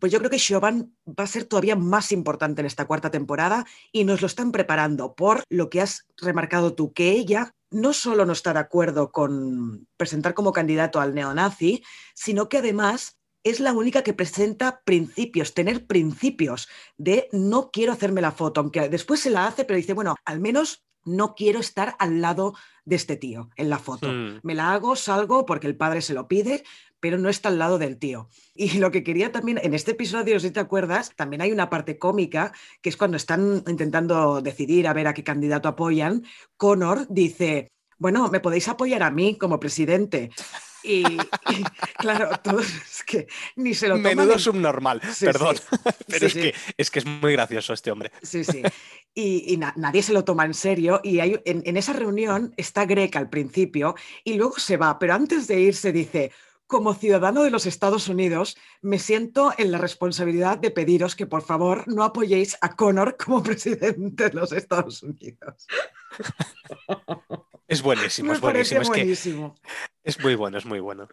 pues yo creo que Siobhan va a ser todavía más importante en esta cuarta temporada y nos lo están preparando por lo que has remarcado tú, que ella no solo no está de acuerdo con presentar como candidato al neonazi, sino que además es la única que presenta principios, tener principios de no quiero hacerme la foto, aunque después se la hace, pero dice, bueno, al menos no quiero estar al lado de este tío en la foto. Hmm. Me la hago, salgo porque el padre se lo pide, pero no está al lado del tío. Y lo que quería también, en este episodio, si te acuerdas, también hay una parte cómica, que es cuando están intentando decidir a ver a qué candidato apoyan, Connor dice, bueno, me podéis apoyar a mí como presidente. Y, claro, todos es que ni se lo toman. Menudo en- subnormal, Sí, perdón. sí. Pero Sí, es, Que, es que es muy gracioso este hombre. Sí, sí. Y, y na- nadie se lo toma en serio. Y hay, en, en esa reunión está Greg al principio y luego se va, pero antes de irse dice, como ciudadano de los Estados Unidos, me siento en la responsabilidad de pediros que por favor no apoyéis a Connor como presidente de los Estados Unidos. Es buenísimo, me es buenísimo. Es que buenísimo. Es muy bueno, es muy bueno.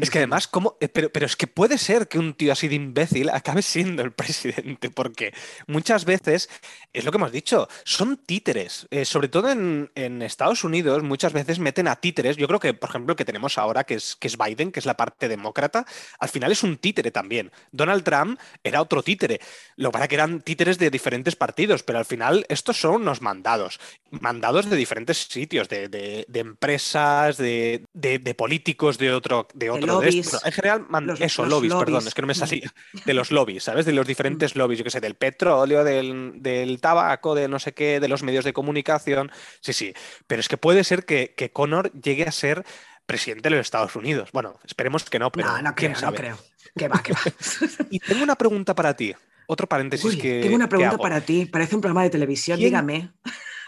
Es, que además, ¿cómo? eh, Pero, pero es que puede ser que un tío así de imbécil acabe siendo el presidente, porque muchas veces, es lo que hemos dicho, son títeres. Eh, sobre todo en, en Estados Unidos, muchas veces meten a títeres. Yo creo que, por ejemplo, el que tenemos ahora, que es, que es Biden, que es la parte demócrata, al final es un títere también. Donald Trump era otro títere. Lo que pasa es que eran títeres de diferentes partidos, pero al final estos son unos mandados. Mandados de diferentes sitios, de, de- de empresas, de, de- de políticos, de otro de, otro de lobbies. En general, man- Los- eso, los lobbies, perdón, es que no me Mm. salía. De los lobbies, ¿sabes? De los diferentes lobbies, yo qué sé, del petróleo, del, del tabaco, de no sé qué, de los medios de comunicación. Sí, sí. Pero es que puede ser que, que Connor llegue a ser presidente de los Estados Unidos. Bueno, esperemos que no, pero no, no creo, no creo. Que va, que va. Y tengo una pregunta para ti. Otro paréntesis Uy, que. tengo una que pregunta para ti. Parece un programa de televisión, ¿Quién- dígame.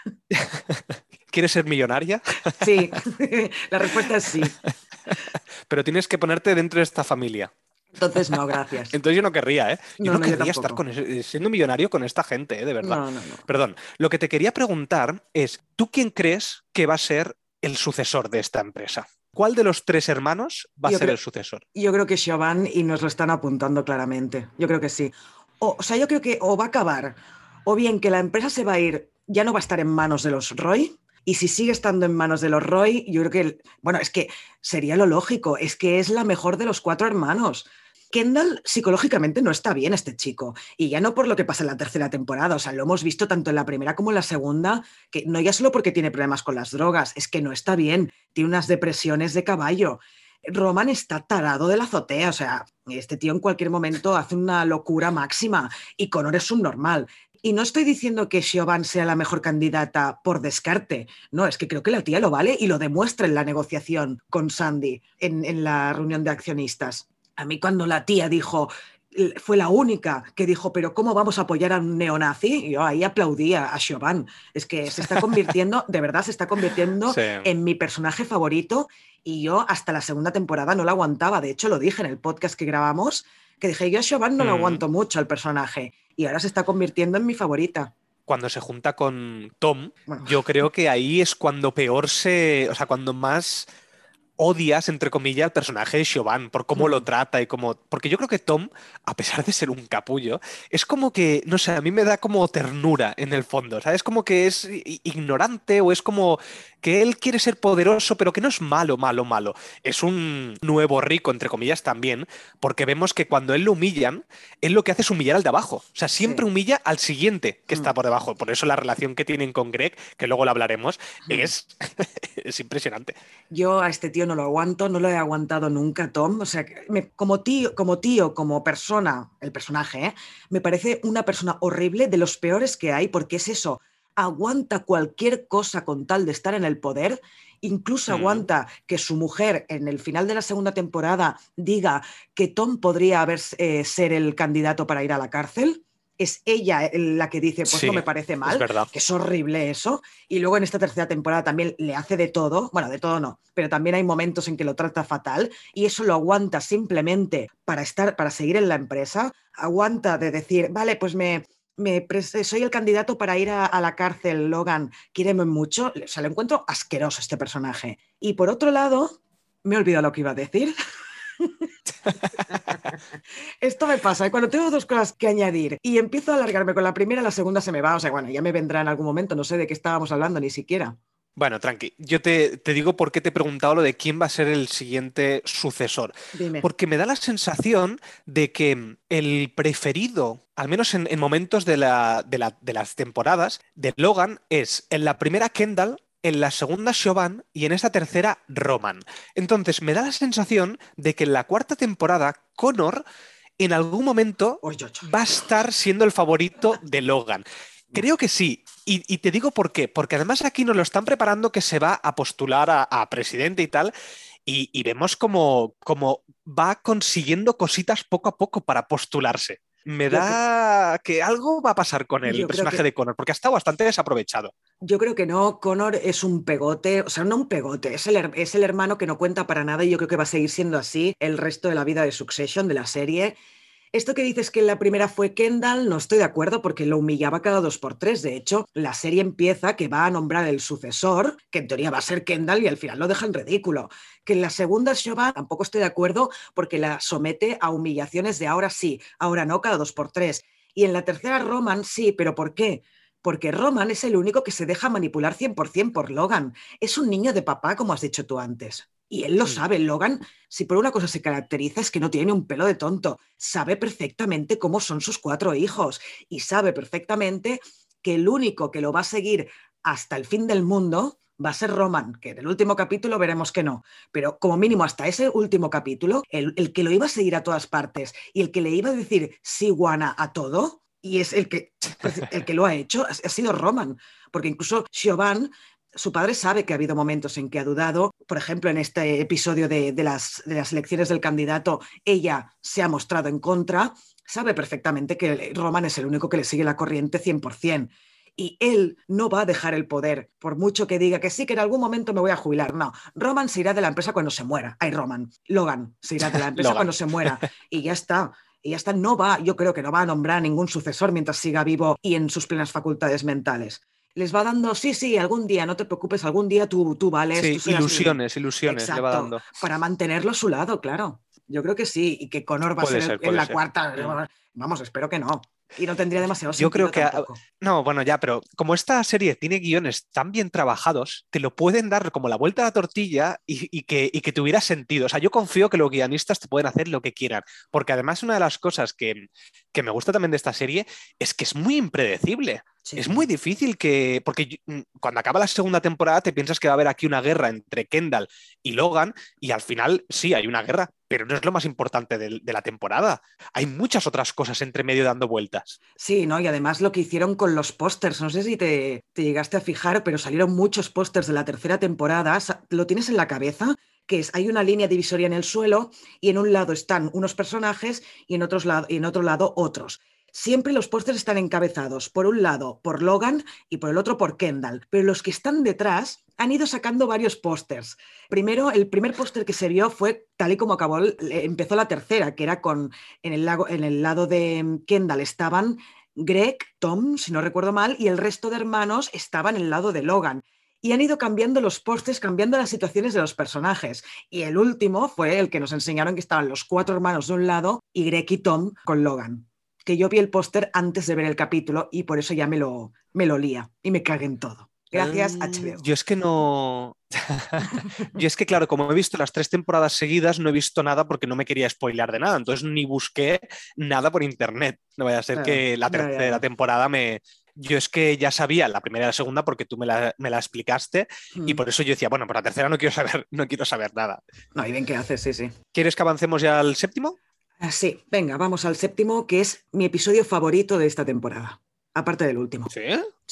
¿Quieres ser millonaria? Sí, la respuesta es sí. Pero tienes que ponerte dentro de esta familia. Entonces no, gracias. Entonces yo no querría, ¿eh? Yo No, no, no, yo querría estar con ese- siendo millonario con esta gente, ¿eh? De verdad. No, no, no. Perdón. Lo que te quería preguntar es, ¿tú quién crees que va a ser el sucesor de esta empresa? ¿Cuál de los tres hermanos va a ser creo- el sucesor? Yo creo que Siobhan y nos lo están apuntando claramente. Yo creo que sí. O, o sea, yo creo que o va a acabar, o bien que la empresa se va a ir, ya no va a estar en manos de los Roy. Y si sigue estando en manos de los Roy, yo creo que, bueno, es que sería lo lógico, es que es la mejor de los cuatro hermanos. Kendall psicológicamente no está bien este chico. Y ya no por lo que pasa en la tercera temporada, o sea, lo hemos visto tanto en la primera como en la segunda, que no ya solo porque tiene problemas con las drogas, es que no está bien, tiene unas depresiones de caballo. Roman está tarado de la azotea, o sea, este tío en cualquier momento hace una locura máxima y Connor es un normal. Y no estoy diciendo que Siobhan sea la mejor candidata por descarte, no, es que creo que la tía lo vale y lo demuestra en la negociación con Sandy, en, en la reunión de accionistas. A mí cuando la tía dijo, fue la única que dijo, pero ¿cómo vamos a apoyar a un neonazi? Yo ahí aplaudía a Siobhan. Es que se está convirtiendo, de verdad, se está convirtiendo Sí. en mi personaje favorito y yo hasta la segunda temporada no la aguantaba. De hecho, lo dije en el podcast que grabamos, que dije, yo a Siobhan no lo Mm. aguanto mucho al personaje y ahora se está convirtiendo en mi favorita. Cuando se junta con Tom, Bueno. yo creo que ahí es cuando peor se. O sea, cuando más odias, entre comillas, al personaje de Siobhan por cómo lo Mm. trata y cómo. Porque yo creo que Tom, a pesar de ser un capullo, es como que, no sé, a mí me da como ternura en el fondo. ¿sabes? como que es ignorante o es como que él quiere ser poderoso, pero que no es malo, malo, malo. Es un nuevo rico, entre comillas, también, porque vemos que cuando él lo humillan, él lo que hace es humillar al de abajo. O sea, siempre Sí. humilla al siguiente que está Mm. por debajo. Por eso la relación que tienen con Greg, que luego lo hablaremos, Mm. es, es impresionante. Yo a este tío no lo aguanto, no lo he aguantado nunca, Tom. O sea, me- como tío, como tío, como persona, el personaje, ¿eh? me parece una persona horrible, de los peores que hay, porque es eso, aguanta cualquier cosa con tal de estar en el poder, incluso Mm. aguanta que su mujer en el final de la segunda temporada diga que Tom podría haber, eh, ser el candidato para ir a la cárcel. Es ella la que dice, pues Sí, no me parece mal Es verdad. que es horrible eso. Y luego en esta tercera temporada también le hace de todo, bueno, de todo no, pero también hay momentos en que lo trata fatal y eso lo aguanta simplemente para estar, para seguir en la empresa. Aguanta de decir, vale, pues me, me soy el candidato para ir a, a la cárcel, Logan, quíreme mucho. O sea, lo encuentro asqueroso este personaje. Y por otro lado, me he olvidado lo que iba a decir. Esto me pasa, ¿eh? cuando tengo dos cosas que añadir y empiezo a alargarme con la primera, la segunda se me va. O sea, bueno, ya me vendrá en algún momento, no sé de qué estábamos hablando ni siquiera. Bueno, tranqui. Yo te, te digo por qué te he preguntado lo de quién va a ser el siguiente sucesor. Dime. Porque me da la sensación de que el preferido, al menos en, en momentos de, la- de la- de las temporadas, de Logan es en la primera Kendall, en la segunda Siobhan y en esta tercera Roman. Entonces me da la sensación de que en la cuarta temporada Connor en algún momento va a estar siendo el favorito de Logan. Creo que sí. Y, te digo por qué. Porque además aquí nos lo están preparando que se va a postular a, presidente y tal. Y, vemos como, como va consiguiendo cositas poco a poco para postularse me da que... algo va a pasar con el personaje de Connor, porque ha estado bastante desaprovechado. Yo creo que no, Connor es un pegote, o sea, no un pegote, es el, es el hermano que no cuenta para nada y yo creo que va a seguir siendo así el resto de la vida de Succession, de la serie. Esto que dices que la primera fue Kendall, no estoy de acuerdo porque lo humillaba cada dos por tres. De hecho, la serie empieza que va a nombrar el sucesor, que en teoría va a ser Kendall, y al final lo deja en ridículo. Que en la segunda es tampoco estoy de acuerdo porque la somete a humillaciones de ahora sí, ahora no, cada dos por tres. Y en la tercera Roman sí, pero ¿por qué? porque Roman es el único que se deja manipular 100% por Logan. Es un niño de papá, como has dicho tú antes. Y él lo sabe, Logan, si por una cosa se caracteriza es que no tiene un pelo de tonto, sabe perfectamente cómo son sus cuatro hijos y sabe perfectamente que el único que lo va a seguir hasta el fin del mundo va a ser Roman, que en el último capítulo veremos que no, pero como mínimo hasta ese último capítulo, el, que lo iba a seguir a todas partes y el que le iba a decir sí, guana a todo, y es el que, el que lo ha hecho, ha, sido Roman, porque incluso Siobhan su padre sabe que ha habido momentos en que ha dudado. Por ejemplo, en este episodio de, las, de, las, elecciones del candidato, ella se ha mostrado en contra. Sabe perfectamente que Roman es el único que le sigue la corriente 100%. Y él no va a dejar el poder, por mucho que diga que sí, que en algún momento me voy a jubilar. No, Roman se irá de la empresa cuando se muera. Ay, Roman. Logan se irá de la empresa cuando se muera. Y ya está y ya está, no va, yo creo que no va a nombrar ningún sucesor mientras siga vivo y en sus plenas facultades mentales les va dando, sí, sí, algún día, no te preocupes, algún día tú, tú vales. Sí, ilusiones, ilusiones le va dando. Para mantenerlo a su lado, claro. Yo creo que sí, y que Conor va a ser, en la cuarta. Vamos, espero que no. Y no tendría demasiado sentido. Yo creo que. No, bueno, ya, pero como esta serie tiene guiones tan bien trabajados, te lo pueden dar como la vuelta a la tortilla y, que, y que tuviera sentido. O sea, yo confío que los guionistas te pueden hacer lo que quieran. Porque además, una de las cosas que, que me gusta también de esta serie es que es muy impredecible. Es muy difícil que, porque mm, cuando acaba la segunda temporada te piensas que va a haber aquí una guerra entre Kendall y Logan y al final sí hay una guerra, pero no es lo más importante de, la temporada. Hay muchas otras cosas entre medio dando vueltas. Sí, ¿no? Y además lo que hicieron con los pósters, no sé si te, te llegaste a fijar, pero salieron muchos pósters de la tercera temporada, ¿lo tienes en la cabeza? que es, hay una línea divisoria en el suelo y en un lado están unos personajes y en, otros y en otro lado otros. Siempre los pósters están encabezados, por un lado por Logan y por el otro por Kendall, pero los que están detrás han ido sacando varios pósters. Primero, el primer póster que se vio fue tal y como acabó, empezó la tercera, que era con, en el, en el lado de Kendall estaban Greg, Tom, si no recuerdo mal, y el resto de hermanos estaban en el lado de Logan y han ido cambiando los pósters, cambiando las situaciones de los personajes. Y el último fue el que nos enseñaron que estaban los cuatro hermanos de un lado y Greg y Tom con Logan que yo vi el póster antes de ver el capítulo y por eso ya me lo, me lo lía y me cagué en todo. Gracias, HBO. Ah, yo es que no. yo es que, claro, como he visto las tres temporadas seguidas, no he visto nada porque no me quería spoilear de nada. Entonces ni busqué nada por internet. No vaya a ser que la tercera temporada me. Yo es que ya sabía la primera y la segunda porque tú me la, me la explicaste y mm. por eso yo decía, bueno, por la tercera no quiero saber, no quiero saber nada. No, y bien qué haces, sí, sí. ¿Quieres que avancemos ya al séptimo? Ah, sí, venga, vamos al séptimo, que es mi episodio favorito de esta temporada, aparte del último. ¿Sí?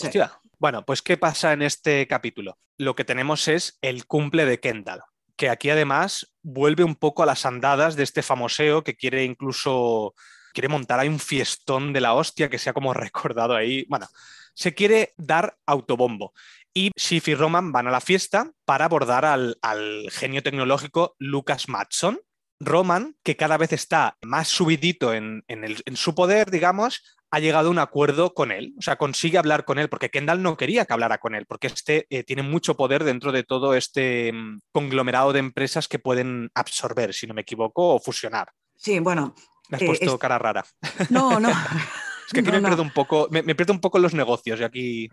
Hostia. Bueno, pues ¿qué pasa en este capítulo? Lo que tenemos es el cumple de Kendall, que aquí además vuelve un poco a las andadas de este famoseo que quiere incluso quiere montar ahí un fiestón de la hostia que sea como recordado ahí. Bueno, se quiere dar autobombo. Y Schiff y Roman van a la fiesta para abordar al, al genio tecnológico Lucas Matson, Roman, que cada vez está más subidito en, su poder, digamos, ha llegado a un acuerdo con él, o sea, consigue hablar con él, porque Kendall no quería que hablara con él, porque este eh, tiene mucho poder dentro de todo este mm, conglomerado de empresas que pueden absorber, si no me equivoco, o fusionar. Sí, bueno. Me has puesto eh, cara rara. No, no. Es que aquí me, Pierdo un poco, me, pierdo un poco los negocios y aquí.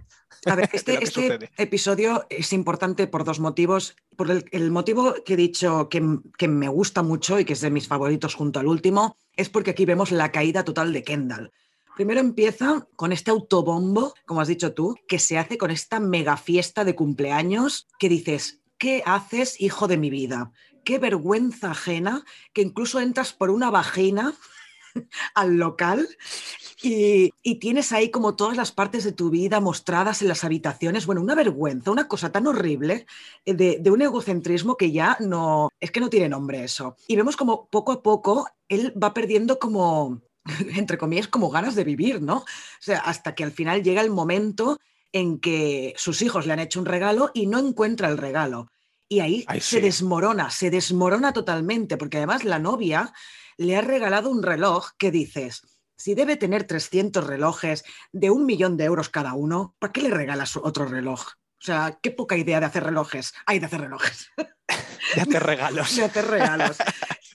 A ver, este, este episodio es importante por dos motivos. Por el, motivo que he dicho que, que, me gusta mucho y que es de mis favoritos junto al último, es porque aquí vemos la caída total de Kendall. Primero empieza con este autobombo, como has dicho tú, que se hace con esta mega fiesta de cumpleaños que dices, ¿qué haces, hijo de mi vida? Qué vergüenza ajena que incluso entras por una vagina al local y, tienes ahí como todas las partes de tu vida mostradas en las habitaciones. Bueno, una vergüenza, una cosa tan horrible eh, de, un egocentrismo que ya no, es que no tiene nombre eso. Y vemos como poco a poco él va perdiendo como, entre comillas, como ganas de vivir, ¿no? O sea, hasta que al final llega el momento en que sus hijos le han hecho un regalo y no encuentra el regalo. Y ahí se desmorona, se desmorona totalmente, porque además la novia le ha regalado un reloj que dices, si debe tener 300 relojes de un millón de euros cada uno, ¿para qué le regalas otro reloj? O sea, qué poca idea de hacer relojes. Hay de hacer relojes. De hacer regalos. De hacer regalos.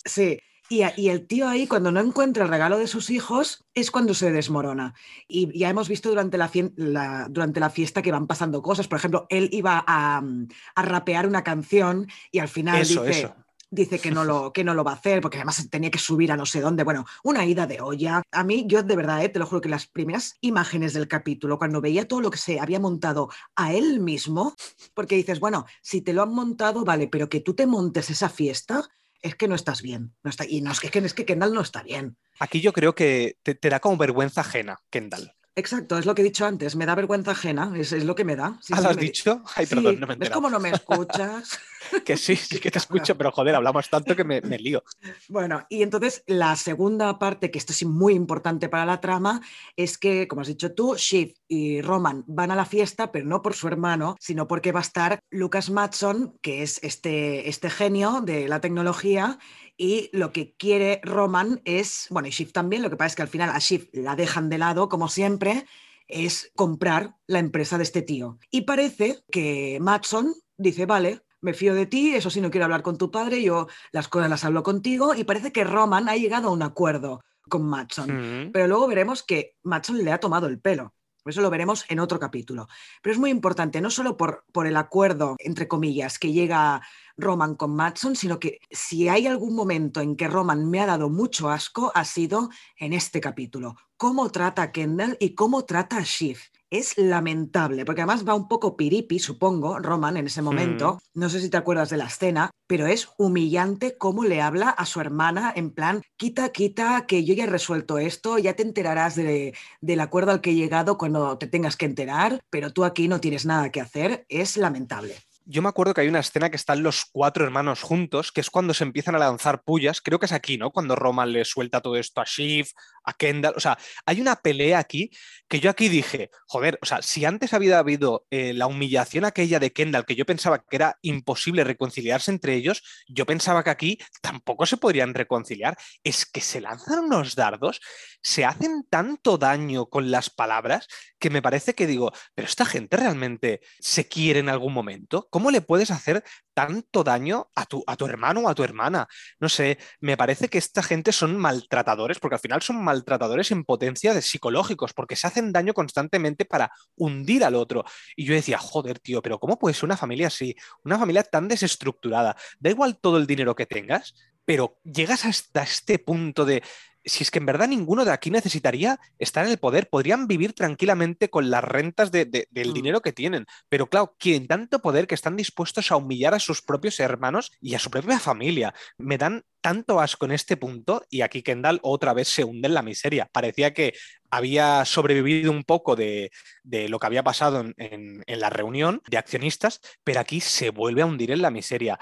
Sí. Y, y, el tío ahí, cuando no encuentra el regalo de sus hijos, es cuando se desmorona. Y ya hemos visto durante la, durante la fiesta que van pasando cosas. Por ejemplo, él iba a, a rapear una canción y al final dice, eso dice que no, lo, que no lo va a hacer porque además tenía que subir a no sé dónde. Bueno, una ida de olla. A mí, yo de verdad, eh, te lo juro que las primeras imágenes del capítulo, cuando veía todo lo que se había montado a él mismo, porque dices, bueno, si te lo han montado, vale, pero que tú te montes esa fiesta, es que no estás bien. No está, y no, es, que, es que Kendall no está bien. Aquí yo creo que te, da como vergüenza ajena, Kendall. Exacto, es lo que he dicho antes, me da vergüenza ajena, es, lo que me da. Sí, ¿Ah, has dicho? Ay, perdón, no me ¿Ves cómo no me escuchas? que sí, sí que te escucho, pero joder, hablamos tanto que me, lío. Bueno, y entonces la segunda parte, que esto es muy importante para la trama, es que, como has dicho tú, Shiv y Roman van a la fiesta, pero no por su hermano, sino porque va a estar Lucas Matson, que es este, este genio de la tecnología, y lo que quiere Roman es, bueno, y Shiv también, lo que pasa es que al final a Shiv la dejan de lado, como siempre, es comprar la empresa de este tío. Y parece que Matson dice, vale, me fío de ti, eso sí, no quiero hablar con tu padre, yo las cosas las hablo contigo y parece que Roman ha llegado a un acuerdo con Matson. Pero luego veremos que Matson le ha tomado el pelo. Eso lo veremos en otro capítulo. Pero es muy importante, no solo por, por el acuerdo, entre comillas, que llega Roman con Matson, sino que si hay algún momento en que Roman me ha dado mucho asco, ha sido en este capítulo. Cómo trata a Kendall y cómo trata a Shiv es lamentable, porque además va un poco piripi, supongo, Roman en ese momento. Mm. No sé si te acuerdas de la escena, pero es humillante cómo le habla a su hermana en plan, quita, quita, que yo ya he resuelto esto, ya te enterarás del acuerdo al que he llegado cuando te tengas que enterar, pero tú aquí no tienes nada que hacer. Es lamentable yo me acuerdo que hay una escena que están los cuatro hermanos juntos, que es cuando se empiezan a lanzar pullas, creo que es aquí, ¿no? Cuando Roman le suelta todo esto a Shiv, a Kendall, o sea, hay una pelea aquí que yo aquí dije, joder, o sea, si antes había habido eh, la humillación aquella de Kendall, que yo pensaba que era imposible reconciliarse entre ellos, yo pensaba que aquí tampoco se podrían reconciliar, es que se lanzan unos dardos, se hacen tanto daño con las palabras, que me parece que digo, pero esta gente realmente se quiere en algún momento. ¿Cómo le puedes hacer tanto daño a tu, a tu hermano o a tu hermana? No sé, me parece que esta gente son maltratadores, porque al final son maltratadores en potencia de psicológicos, porque se hacen daño constantemente para hundir al otro. Y yo decía, joder, tío, pero ¿cómo puede ser una familia así? Una familia tan desestructurada. Da igual todo el dinero que tengas, pero llegas hasta este punto de si es que en verdad ninguno de aquí necesitaría estar en el poder, podrían vivir tranquilamente con las rentas del mm. dinero que tienen. Pero claro, quieren tanto poder que están dispuestos a humillar a sus propios hermanos y a su propia familia. Me dan tanto asco en este punto y aquí Kendall otra vez se hunde en la miseria. Parecía que había sobrevivido un poco de, lo que había pasado en la reunión de accionistas, pero aquí se vuelve a hundir en la miseria.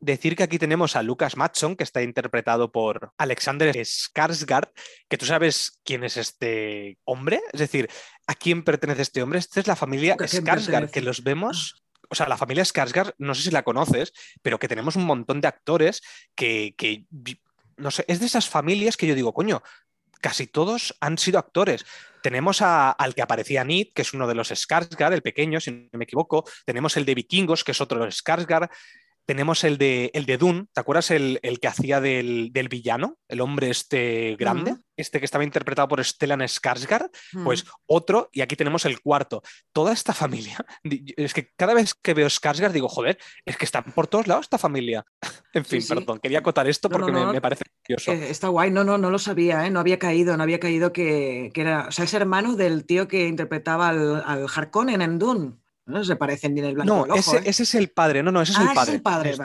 Decir que aquí tenemos a Lucas Matson, que está interpretado por Alexander Skarsgård, que tú sabes quién es este hombre, es decir, ¿a quién pertenece este hombre? Esta es la familia Skarsgård, que los vemos o sea, la familia Skarsgård, no sé si la conoces, pero que tenemos un montón de actores que, que, no sé, es de esas familias que yo digo, coño, casi todos han sido actores. Tenemos al que aparecía Nid, que es uno de los Skarsgård, el pequeño, si no me equivoco. Tenemos el de Vikingos, que es otro de los Skarsgård. Tenemos el de, el de Dune, ¿te acuerdas el, que hacía del, villano? El hombre este grande, este que estaba interpretado por Stellan Skarsgård, pues otro, y aquí tenemos el cuarto. Toda esta familia, es que cada vez que veo Skarsgård digo, joder, es que están por todos lados esta familia. en fin, perdón, quería acotar esto porque me, parece curioso. Eh, está guay, no, no, no lo sabía, ¿eh? no había caído, no había caído que, era, o sea, es hermano del tío que interpretaba al, al Harkonnen en Dune. No se parecen ni en el blanco. No, ese, ¿eh? ese, es el padre. No, no, ese es el ah, padre. Es el padre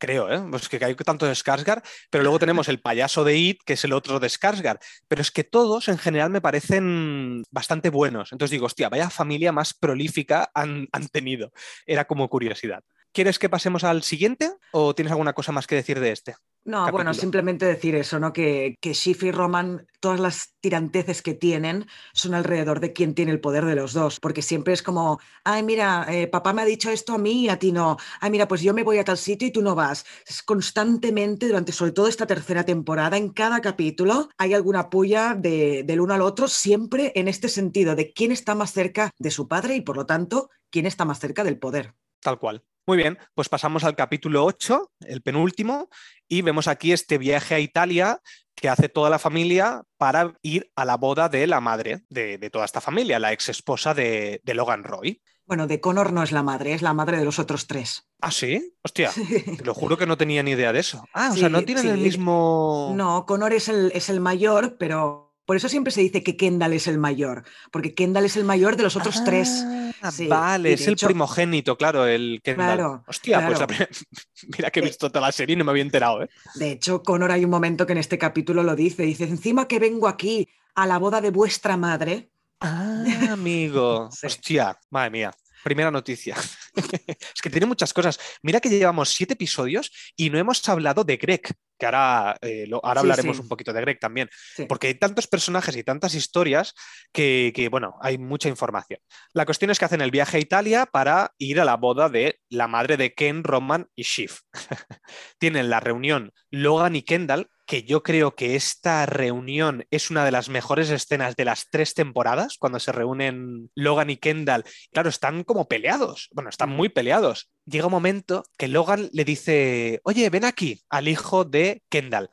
creo, ¿eh? Pues que hay tanto de Skarsgård, pero luego tenemos el payaso de It, que es el otro de Skarsgård. Pero es que todos en general me parecen bastante buenos. Entonces digo, hostia, vaya familia más prolífica han, han tenido. Era como curiosidad. ¿Quieres que pasemos al siguiente o tienes alguna cosa más que decir de este? No, bueno, simplemente decir eso, ¿no? Que, que Schiff y Roman, todas las tiranteces que tienen son alrededor de quién tiene el poder de los dos, porque siempre es como, ay, mira, eh, papá me ha dicho esto a mí y a ti no, ay, mira, pues yo me voy a tal sitio y tú no vas. Es constantemente, durante sobre todo esta tercera temporada, en cada capítulo hay alguna puya de, del uno al otro, siempre en este sentido, de quién está más cerca de su padre y por lo tanto, quién está más cerca del poder. Tal cual. Muy bien, pues pasamos al capítulo 8, el penúltimo, y vemos aquí este viaje a Italia que hace toda la familia para ir a la boda de la madre de, toda esta familia, la ex esposa de, Logan Roy. Bueno, de Connor no es la madre, es la madre de los otros tres. ¿Ah, sí? Hostia, te lo juro que no tenía ni idea de eso. Ah, o sea, no tienen el mismo. No, Connor es el, es el mayor, pero por eso siempre se dice que Kendall es el mayor, porque Kendall es el mayor de los otros tres. Ah, vale, es el primogénito, claro, el Kendall. Claro, Hostia, pues mira que he visto toda la serie y no me había enterado. ¿eh? De hecho, Connor hay un momento que en este capítulo lo dice, dice, encima que vengo aquí a la boda de vuestra madre. Ah, amigo. Hostia, madre mía. Primera noticia. es que tiene muchas cosas. Mira que llevamos siete episodios y no hemos hablado de Greg, que ahora, eh, ahora hablaremos un poquito de Greg también, porque hay tantos personajes y tantas historias que, que, bueno, hay mucha información. La cuestión es que hacen el viaje a Italia para ir a la boda de la madre de Ken, Roman y Shiv. Tienen la reunión Logan y Kendall, que yo creo que esta reunión es una de las mejores escenas de las tres temporadas, cuando se reúnen Logan y Kendall. Claro, están como peleados, bueno, están muy peleados. Llega un momento que Logan le dice, oye, ven aquí al hijo de Kendall,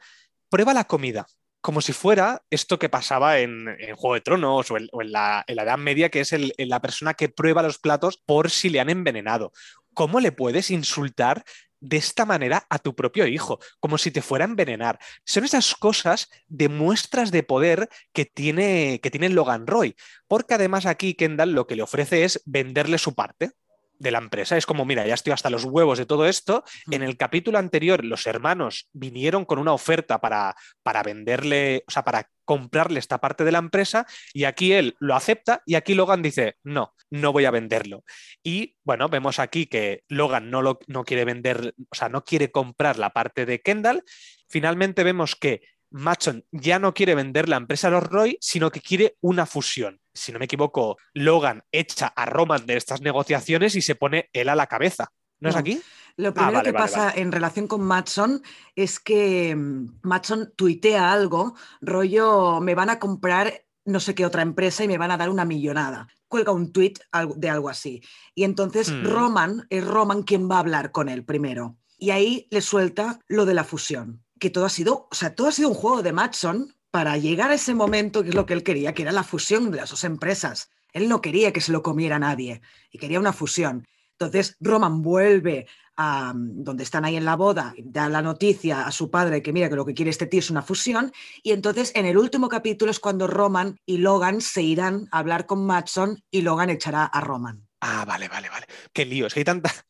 prueba la comida como si fuera esto que pasaba en, Juego de Tronos o en, la, Edad Media, que es la persona que prueba los platos por si le han envenenado. ¿Cómo le puedes insultar de esta manera a tu propio hijo, como si te fuera a envenenar. Son esas cosas de muestras de poder que tiene, que tiene Logan Roy, porque además aquí Kendall lo que le ofrece es venderle su parte de la empresa. Es como, mira, ya estoy hasta los huevos de todo esto. En el capítulo anterior, los hermanos vinieron con una oferta para, para venderle, o sea, para comprarle esta parte de la empresa y aquí él lo acepta y aquí Logan dice, no, no voy a venderlo. Y bueno, vemos aquí que Logan no, lo, no quiere vender, o sea, no quiere comprar la parte de Kendall. Finalmente vemos que Matson ya no quiere vender la empresa a los Roy, sino que quiere una fusión. Si no me equivoco, Logan echa a Roman de estas negociaciones y se pone él a la cabeza. ¿No, es aquí? Lo ah, primero que pasa en relación con Matson es que mm, Matson tuitea algo, rollo, me van a comprar no sé qué otra empresa y me van a dar una millonada. Cuelga un tweet de algo así. Y entonces hmm. Roman, es Roman quien va a hablar con él primero. Y ahí le suelta lo de la fusión que todo ha sido, o sea, todo ha sido un juego de Matson para llegar a ese momento que es lo que él quería, que era la fusión de las dos empresas. Él no quería que se lo comiera nadie y quería una fusión. Entonces Roman vuelve a donde están ahí en la boda, da la noticia a su padre que mira que lo que quiere este tío es una fusión y entonces en el último capítulo es cuando Roman y Logan se irán a hablar con Matson y Logan echará a Roman. Ah, vale, vale, vale. Qué lío, es que hay tantas,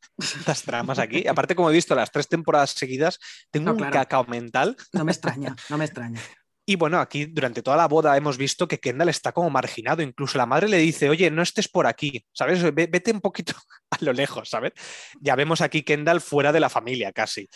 tramas aquí. Aparte, como he visto las tres temporadas seguidas, tengo un cacao mental. No me extraña, no me extraña. Y bueno, aquí durante toda la boda hemos visto que Kendall está como marginado. Incluso la madre le dice, oye, no estés por aquí, ¿sabes? Vete un poquito a lo lejos, ¿sabes? Ya vemos aquí Kendall fuera de la familia casi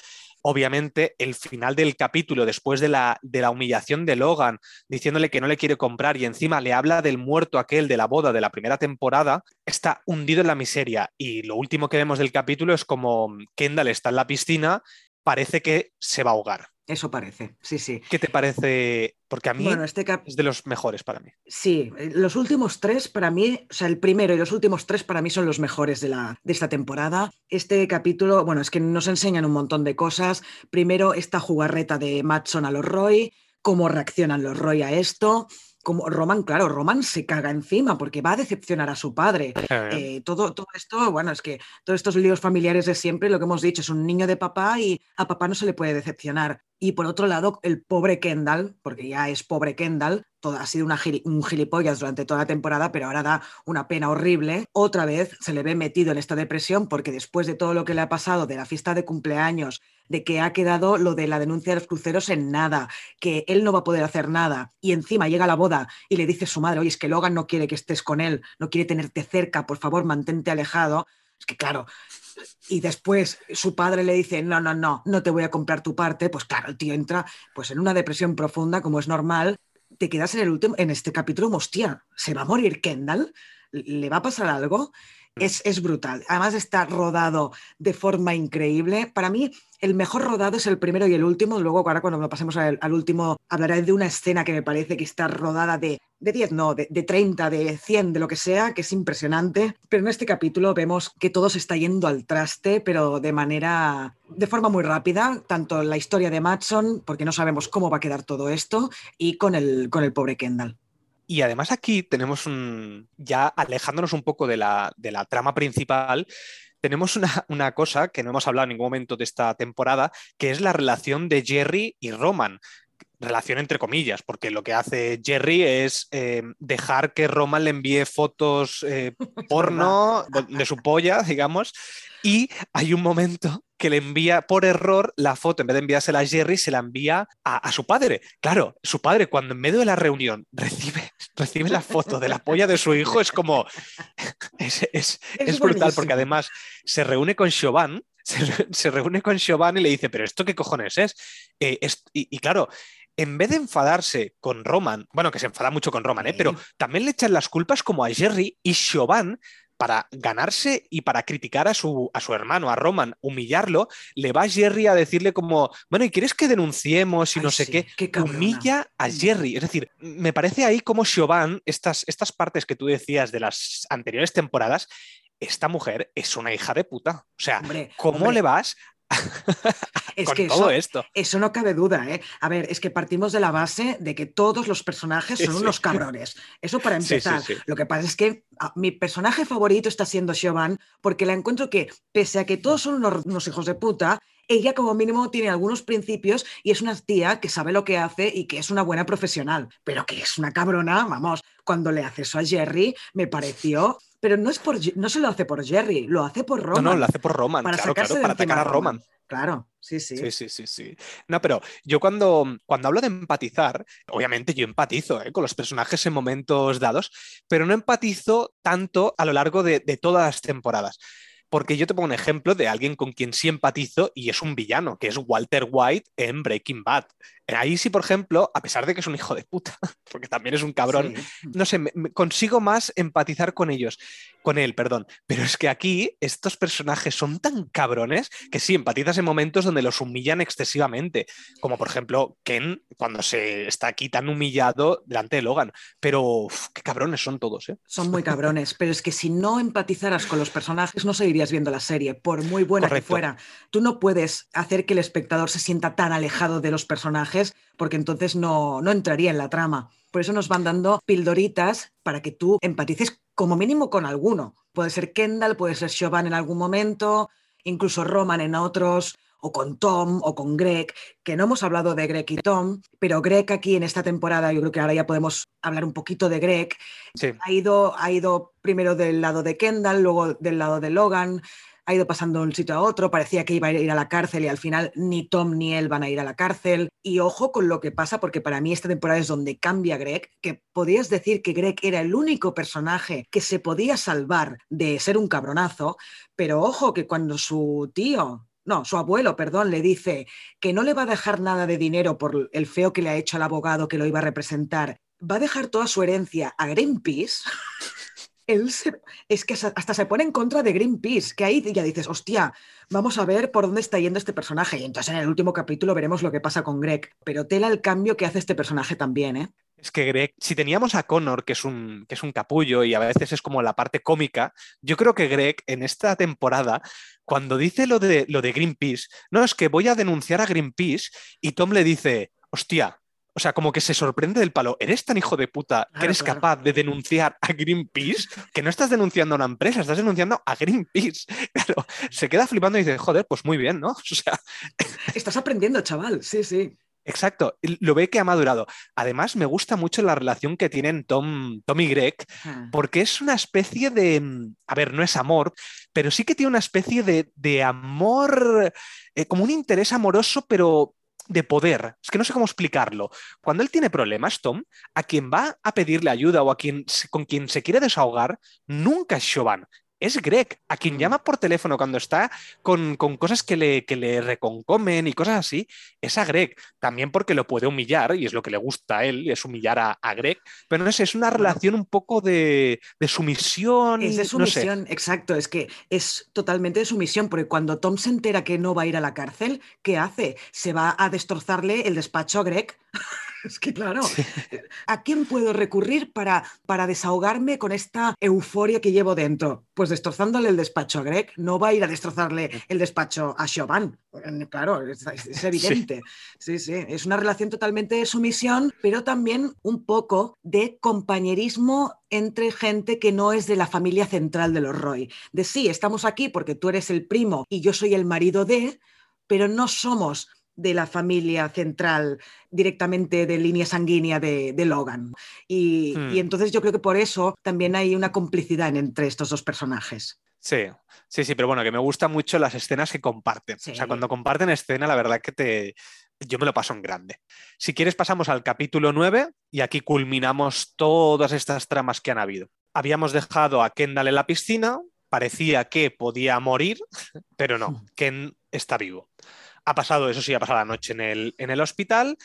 obviamente el final del capítulo, después de la, de la, humillación de Logan, diciéndole que no le quiere comprar y encima le habla del muerto aquel de la boda de la primera temporada, está hundido en la miseria. Y lo último que vemos del capítulo es como Kendall está en la piscina, parece que se va a ahogar. Eso parece, sí, sí. ¿Qué te parece? Porque a mí este es de los mejores para mí. Sí, los últimos tres para mí, o sea, el primero y los últimos tres para mí son los mejores de, la, de esta temporada. Este capítulo, bueno, es que nos enseñan un montón de cosas. Primero, esta jugarreta de Matson a los Roy, cómo reaccionan los Roy a esto como Roman, claro, Roman se caga encima porque va a decepcionar a su padre. Eh, todo, todo esto, bueno, es que todos estos líos familiares de siempre, lo que hemos dicho, es un niño de papá y a papá no se le puede decepcionar. Y por otro lado, el pobre Kendall, porque ya es pobre Kendall, ha sido un gilipollas durante toda la temporada, pero ahora da una pena horrible. Otra vez se le ve metido en esta depresión porque después de todo lo que le ha pasado, de la fiesta de cumpleaños, de que ha quedado lo de la denuncia de los cruceros en nada, que él no va a poder hacer nada, y encima llega la boda y le dice a su madre, oye, es que Logan no quiere que estés con él, no quiere tenerte cerca, por favor, mantente alejado. Es que claro, y después su padre le dice, no, no, no, no te voy a comprar tu parte, pues claro, el tío entra pues en una depresión profunda, como es normal, te quedas en el último, en este capítulo, hostia, ¿se va a morir Kendall? ¿Le va a pasar algo? Mm. Es, brutal. Además está rodado de forma increíble. Para mí, el mejor rodado es el primero y el último. Luego, ahora cuando pasemos al, último, hablaré de una escena que me parece que está rodada de, de 10, no, de, de, 30, de 100, de lo que sea, que es impresionante. Pero en este capítulo vemos que todo se está yendo al traste, pero de manera, de forma muy rápida, tanto la historia de Matson, porque no sabemos cómo va a quedar todo esto, y con el, con el pobre Kendall. Y además aquí tenemos un, ya alejándonos un poco de la, trama principal, tenemos una, cosa que no hemos hablado en ningún momento de esta temporada, que es la relación de Jerry y Roman. Relación entre comillas, porque lo que hace Jerry es eh, dejar que Roman le envíe fotos eh, porno de, su polla, digamos, y hay un momento que le envía por error la foto, en vez de enviársela a Jerry, se la envía a, su padre. Claro, su padre cuando en medio de la reunión recibe, recibe la foto de la polla de su hijo es como... Es, brutal porque además se reúne con Siobhan, se, reúne con Siobhan y le dice, pero ¿esto qué cojones es? Eh, y, claro, en vez de enfadarse con Roman, bueno, que se enfada mucho con Roman, ¿eh? pero también le echan las culpas como a Jerry y Siobhan para ganarse y para criticar a su, a su hermano, a Roman, humillarlo, le va a Jerry a decirle como, bueno, ¿y quieres que denunciemos y no sé qué? Humilla a mm. Jerry. Es decir, me parece ahí como Siobhan, estas, estas partes que tú decías de las anteriores temporadas, esta mujer es una hija de puta. O sea, ¿cómo le vas es que todo eso, esto. Eso no cabe duda, ¿eh? A ver, es que partimos de la base de que todos los personajes son unos cabrones. Eso para empezar. Lo que pasa es que ah, mi personaje favorito está siendo Siobhan porque la encuentro que, pese a que todos son unos, hijos de puta, ella como mínimo tiene algunos principios y es una tía que sabe lo que hace y que es una buena profesional, pero que es una cabrona, vamos, cuando le hace eso a Jerry me pareció pero no, es por, no se lo hace por Jerry, lo hace por Roman. No, no, lo hace por Roman, para claro, claro, para atacar a Roman. Claro, sí, sí. Sí, sí, sí, sí. No, pero yo cuando, cuando hablo de empatizar, obviamente yo empatizo ¿eh? con los personajes en momentos dados, pero no empatizo tanto a lo largo de, de todas las temporadas. Porque yo te pongo un ejemplo de alguien con quien sí empatizo y es un villano, que es Walter White en Breaking Bad. Ahí sí, por ejemplo, a pesar de que es un hijo de puta, porque también es un cabrón, no sé, consigo más empatizar con ellos, con él, perdón. Pero es que aquí estos personajes son tan cabrones que sí, empatizas en momentos donde los humillan excesivamente, como por ejemplo Ken cuando se está aquí tan humillado delante de Logan. Pero qué cabrones son todos, ¿eh? Son muy cabrones, pero es que si no empatizaras con los personajes no seguirías viendo la serie, por muy buena que fuera. Tú no puedes hacer que el espectador se sienta tan alejado de los personajes porque entonces no, no entraría en la trama. Por eso nos van dando pildoritas para que tú empatices como mínimo con alguno. Puede ser Kendall, puede ser Siobhan en algún momento, incluso Roman en otros, o con Tom o con Greg, que no hemos hablado de Greg y Tom, pero Greg aquí en esta temporada, yo creo que ahora ya podemos hablar un poquito de Greg. Ha, ido, ha ido primero del lado de Kendall, luego del lado de Logan, ha ido pasando de un sitio a otro, parecía que iba a ir a la cárcel y al final ni Tom ni él van a ir a la cárcel. Y ojo con lo que pasa, porque para mí esta temporada es donde cambia Greg, que podías decir que Greg era el único personaje que se podía salvar de ser un cabronazo, pero ojo que cuando su tío, no, su abuelo, perdón, le dice que no le va a dejar nada de dinero por el feo que le ha hecho al abogado que lo iba a representar, va a dejar toda su herencia a Greenpeace. es que hasta se pone en contra de Greenpeace, que ahí ya dices, hostia, vamos a ver por dónde está yendo este personaje. Y entonces en el último capítulo veremos lo que pasa con Greg. Pero tela el cambio que hace este personaje también, ¿eh? Es que Greg, si teníamos a Connor, que es, un, que es un capullo y a veces es como la parte cómica, yo creo que Greg en esta temporada, cuando dice lo de, lo de Greenpeace, no, es que voy a denunciar a Greenpeace y Tom le dice, hostia, o sea, como que se sorprende del palo. ¿Eres tan hijo de puta que eres capaz de denunciar a Greenpeace? Que no estás denunciando a una empresa, estás denunciando a Greenpeace. Claro, se queda flipando y dice, joder, pues muy bien, ¿no? O sea. Estás aprendiendo, chaval. Sí, sí. Exacto, lo ve que ha madurado. Además, me gusta mucho la relación que tienen Tom, Tom y Greg, porque es una especie de, mm, a ver, no es amor, pero sí que tiene una especie de, amor, eh, como un interés amoroso, pero de poder. Es que no sé cómo explicarlo. Cuando él tiene problemas, Tom, a quien va a pedirle ayuda o a quien con quien se quiere desahogar, nunca es Chauvin, es Greg, a quien mm. llama por teléfono cuando está con, cosas que le, que le, reconcomen y cosas así, es a Greg. También porque lo puede humillar, y es lo que le gusta a él, es humillar a, Greg. Pero no sé, es una relación un poco de, sumisión. Es de sumisión, exacto. Es que es totalmente de sumisión, porque cuando Tom se entera que no va a ir a la cárcel, ¿qué hace? Se va a destrozarle el despacho a Greg. Es que claro, ¿a quién puedo recurrir para, para desahogarme con esta euforia que llevo dentro? Pues destrozándole el despacho a Greg. No va a ir a destrozarle el despacho a Chauvin. Claro, es, evidente. Sí. sí, Es una relación totalmente de sumisión, pero también un poco de compañerismo entre gente que no es de la familia central de los Roy. De sí, estamos aquí porque tú eres el primo y yo soy el marido de, pero no somos de la familia central directamente de línea sanguínea de, Logan. Y, hmm. y, entonces yo creo que por eso también hay una complicidad entre estos dos personajes. Sí, sí, sí, pero bueno, que me gustan mucho las escenas que comparten. O sea, cuando comparten escena, la verdad que te... Yo me lo paso en grande. Si quieres, pasamos al capítulo 9 y aquí culminamos todas estas tramas que han habido. Habíamos dejado a Kendall en la piscina, parecía que podía morir, pero no, hmm. Ken está vivo. Ha pasado, eso sí, ha pasado la noche en el, en el hospital.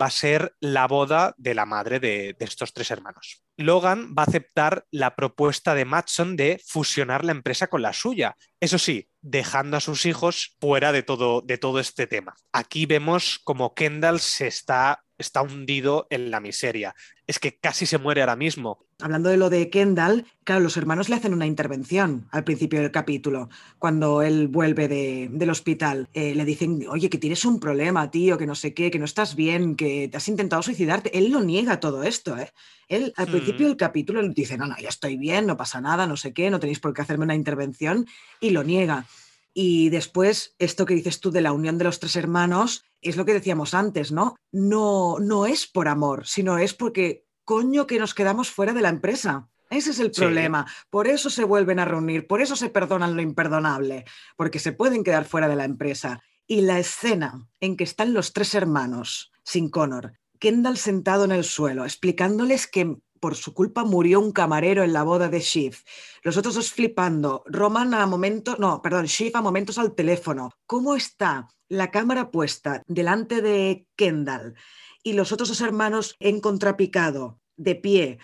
Va a ser la boda de la madre de, estos tres hermanos. Logan va a aceptar la propuesta de Matson de fusionar la empresa con la suya. Eso sí, dejando a sus hijos fuera de todo, de todo este tema. Aquí vemos como Kendall se está está hundido en la miseria. Es que casi se muere ahora mismo. Hablando de lo de Kendall, claro, los hermanos le hacen una intervención al principio del capítulo, cuando él vuelve del hospital. Eh, le dicen, oye, que tienes un problema, tío, que no sé qué, que no estás bien, que te has intentado suicidarte. Él lo niega todo esto, ¿eh? Él al principio mm. del capítulo dice, no, no, ya estoy bien, no pasa nada, no sé qué, no tenéis por qué hacerme una intervención, y lo niega. Y después, esto que dices tú de la unión de los tres hermanos, es lo que decíamos antes, ¿no? No, no es por amor, sino es porque coño que nos quedamos fuera de la empresa. Ese es el problema. Por eso se vuelven a reunir, por eso se perdonan lo imperdonable, porque se pueden quedar fuera de la empresa. Y la escena en que están los tres hermanos, sin Connor, Kendall sentado en el suelo, explicándoles que por su culpa murió un camarero en la boda de Shiv. Los otros dos flipando. Roman a momentos, no, perdón, Shiv a momentos al teléfono. ¿Cómo está la cámara puesta delante de Kendall y los otros dos hermanos en contrapicado, de pie?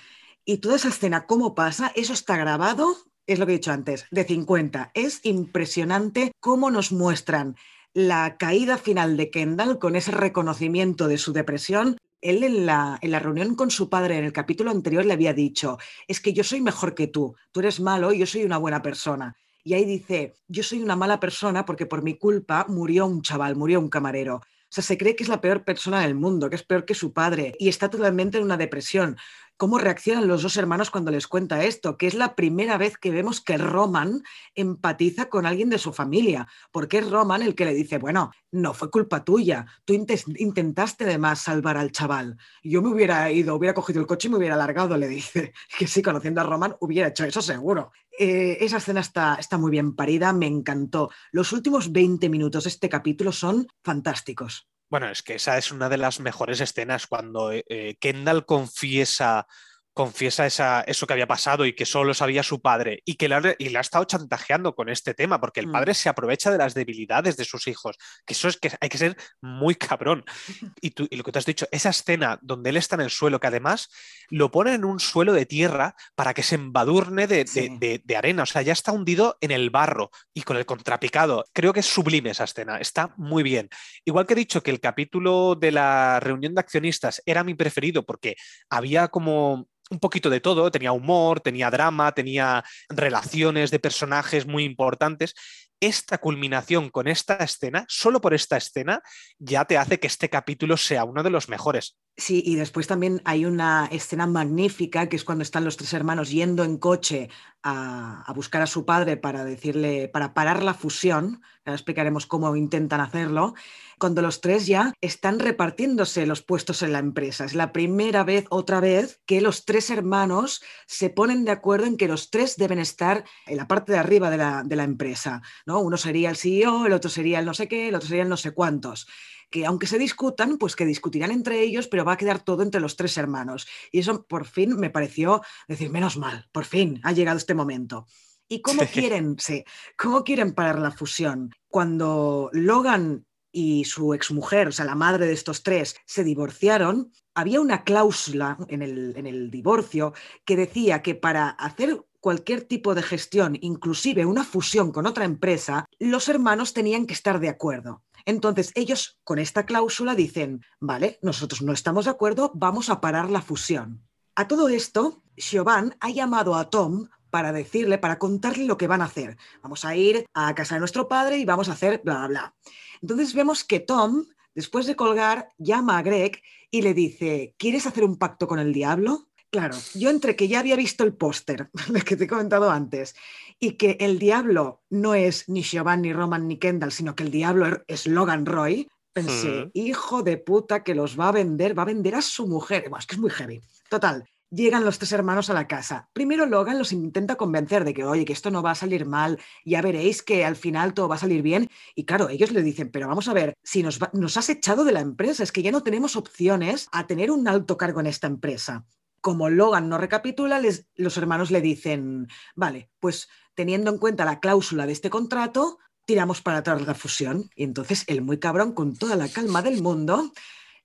Y toda esa escena, ¿cómo pasa? Eso está grabado, es lo que he dicho antes, de 50. Es impresionante cómo nos muestran la caída final de Kendall con ese reconocimiento de su depresión él en la, en la, reunión con su padre en el capítulo anterior le había dicho, es que yo soy mejor que tú, tú eres malo y yo soy una buena persona. Y ahí dice, yo soy una mala persona porque por mi culpa murió un chaval, murió un camarero. O sea, se cree que es la peor persona del mundo, que es peor que su padre y está totalmente en una depresión cómo reaccionan los dos hermanos cuando les cuenta esto, que es la primera vez que vemos que Roman empatiza con alguien de su familia, porque es Roman el que le dice, bueno, no fue culpa tuya, tú intentaste además salvar al chaval, yo me hubiera ido, hubiera cogido el coche y me hubiera alargado, le dice, que sí, conociendo a Roman hubiera hecho eso seguro. Eh, esa escena está, está muy bien parida, me encantó. Los últimos 20 minutos de este capítulo son fantásticos. Bueno, es que esa es una de las mejores escenas cuando eh, eh, Kendall confiesa confiesa esa, eso que había pasado y que solo sabía su padre y que le y ha estado chantajeando con este tema, porque el mm. padre se aprovecha de las debilidades de sus hijos, que eso es que hay que ser muy cabrón. Y, tú, y lo que te has dicho, esa escena donde él está en el suelo, que además lo pone en un suelo de tierra para que se embadurne de, de, de, arena, o sea, ya está hundido en el barro y con el contrapicado. Creo que es sublime esa escena, está muy bien. Igual que he dicho que el capítulo de la reunión de accionistas era mi preferido porque había como un poquito de todo, tenía humor, tenía drama, tenía relaciones de personajes muy importantes. Esta culminación con esta escena, solo por esta escena, ya te hace que este capítulo sea uno de los mejores. Sí, y después también hay una escena magnífica que es cuando están los tres hermanos yendo en coche a, buscar a su padre para decirle, para parar la fusión. Ahora explicaremos cómo intentan hacerlo. Cuando los tres ya están repartiéndose los puestos en la empresa. Es la primera vez, otra vez, que los tres hermanos se ponen de acuerdo en que los tres deben estar en la parte de arriba de la, de la empresa. ¿no? Uno sería el CEO, el otro sería el no sé qué, el otro sería el no sé cuántos que aunque se discutan, pues que discutirán entre ellos, pero va a quedar todo entre los tres hermanos. Y eso por fin me pareció decir, menos mal, por fin ha llegado este momento. ¿Y cómo quieren, sí, cómo quieren parar la fusión? Cuando Logan y su exmujer, o sea, la madre de estos tres, se divorciaron, había una cláusula en el, en el divorcio que decía que para hacer cualquier tipo de gestión, inclusive una fusión con otra empresa, los hermanos tenían que estar de acuerdo. Entonces, ellos con esta cláusula dicen, vale, nosotros no estamos de acuerdo, vamos a parar la fusión. A todo esto, Siobhan ha llamado a Tom para decirle, para contarle lo que van a hacer. Vamos a ir a casa de nuestro padre y vamos a hacer bla, bla, bla. Entonces vemos que Tom, después de colgar, llama a Greg y le dice, ¿quieres hacer un pacto con el diablo? Claro, yo entre que ya había visto el póster, que te he comentado antes, y que el diablo no es ni Siobhan, ni Roman, ni Kendall, sino que el diablo er, es Logan Roy, pensé, Mm. hijo de puta que los va a vender, va a vender a su mujer. Bueno, es que es muy heavy. Total, llegan los tres hermanos a la casa. Primero Logan los intenta convencer de que, oye, que esto no va a salir mal, ya veréis que al final todo va a salir bien. Y claro, ellos le dicen, pero vamos a ver, si nos, va- nos has echado de la empresa, es que ya no tenemos opciones a tener un alto cargo en esta empresa. Como Logan no recapitula, les- los hermanos le dicen, vale, pues teniendo en cuenta la cláusula de este contrato, tiramos para atrás la fusión. Y entonces el muy cabrón, con toda la calma del mundo,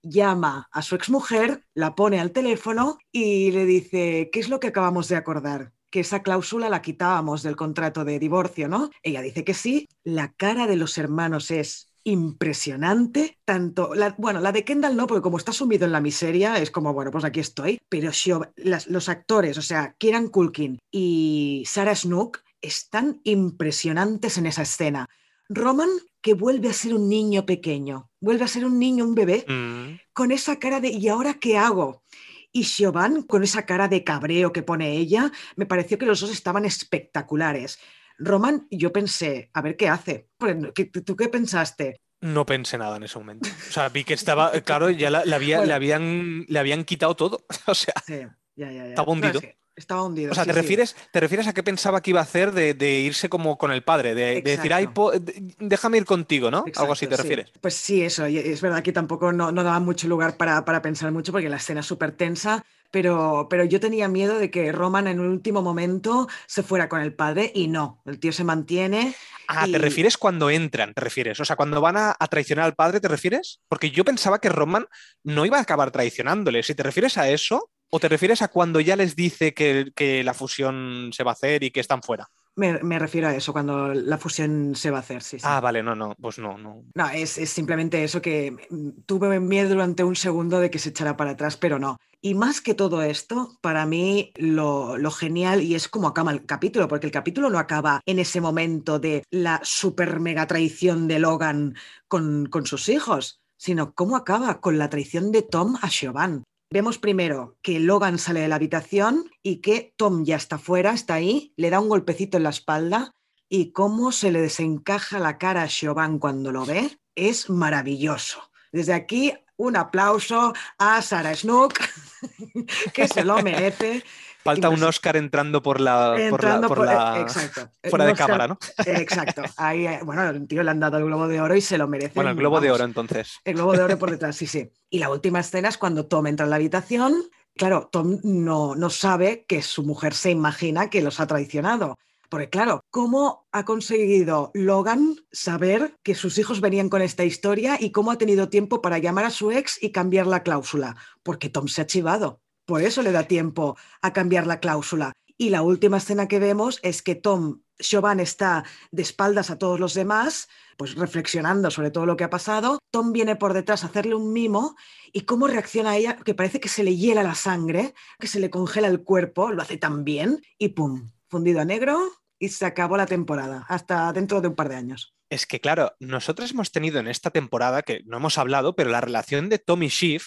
llama a su exmujer, la pone al teléfono y le dice, ¿qué es lo que acabamos de acordar? Que esa cláusula la quitábamos del contrato de divorcio, ¿no? Ella dice que sí. La cara de los hermanos es impresionante, tanto, la, bueno, la de Kendall no, porque como está sumido en la miseria, es como, bueno, pues aquí estoy, pero las- los actores, o sea, Kieran Culkin y Sarah Snook, están impresionantes en esa escena. Roman, que vuelve a ser un niño pequeño, vuelve a ser un niño, un bebé, Mm. con esa cara de ¿y ahora qué hago? Y Siobhan, con esa cara de cabreo que pone ella, me pareció que los dos estaban espectaculares. Roman, yo pensé, a ver qué hace. Pues, ¿qué- ¿Tú qué pensaste? No pensé nada en ese momento. O sea, vi que estaba, claro, ya la- le, había- Bueno. le habían, le habían quitado todo. O sea, Sí, ya, ya, ya. Estaba hundido. es que estaba hundido. o sea sí, ¿te, sí. refieres, ¿te refieres a qué pensaba que iba a hacer de, de irse como con el padre? De, de decir, ay, po- déjame ir contigo, ¿no? Algo así te sí. refieres. Pues sí, eso. y Es verdad que tampoco no, no daba mucho lugar para, para pensar mucho porque la escena es súper tensa, pero, pero yo tenía miedo de que Roman en un último momento se fuera con el padre y no, el tío se mantiene. Ah, Y- ¿te refieres cuando entran? ¿Te refieres? O sea, cuando van a, a traicionar al padre, ¿te refieres? Porque yo pensaba que Roman no iba a acabar traicionándole. Si te refieres a eso, o te refieres a cuando ya les dice que, que la fusión se va a hacer y que están fuera. Me, me refiero a eso, cuando la fusión se va a hacer, sí, sí. Ah, vale, no, no, pues no, no. No, es, es simplemente eso que mm, tuve miedo durante un segundo de que se echara para atrás, pero no. Y más que todo esto, para mí lo, lo genial, y es como acaba el capítulo, porque el capítulo no acaba en ese momento de la super mega traición de Logan con, con sus hijos, sino cómo acaba con la traición de Tom a Siobhan. Vemos primero que Logan sale de la habitación y que Tom ya está fuera, está ahí, le da un golpecito en la espalda y cómo se le desencaja la cara a Siobhan cuando lo ve es maravilloso. Desde aquí, un aplauso a Sarah Snook, que se lo merece. Falta un Impresi- Oscar entrando por la. por la- Entrando por por- la- exacto. Fuera de cámara, ¿no? Exacto. Ahí, eh, bueno, el tío le han dado el globo de oro y se lo merece. Bueno, el globo de oro, entonces. El globo de oro por detrás, sí, sí. Y la última escena es cuando Tom entra en la habitación. Claro, Tom no, no sabe que su mujer se imagina que los ha traicionado. Porque claro, ¿cómo ha conseguido Logan saber que sus hijos venían con esta historia y cómo ha tenido tiempo para llamar a su ex y cambiar la cláusula? Porque Tom se ha chivado. Por eso le da tiempo a cambiar la cláusula. Y la última escena que vemos es que Tom, Siobhan está de espaldas a todos los demás, pues reflexionando sobre todo lo que ha pasado. Tom viene por detrás a hacerle un mimo y cómo reacciona ella, que parece que se le hiela la sangre, que se le congela el cuerpo, lo hace tan bien y pum, fundido a negro y se acabó la temporada, hasta dentro de un par de años. Es que, claro, nosotros hemos tenido en esta temporada, que no hemos hablado, pero la relación de Tom y Shiv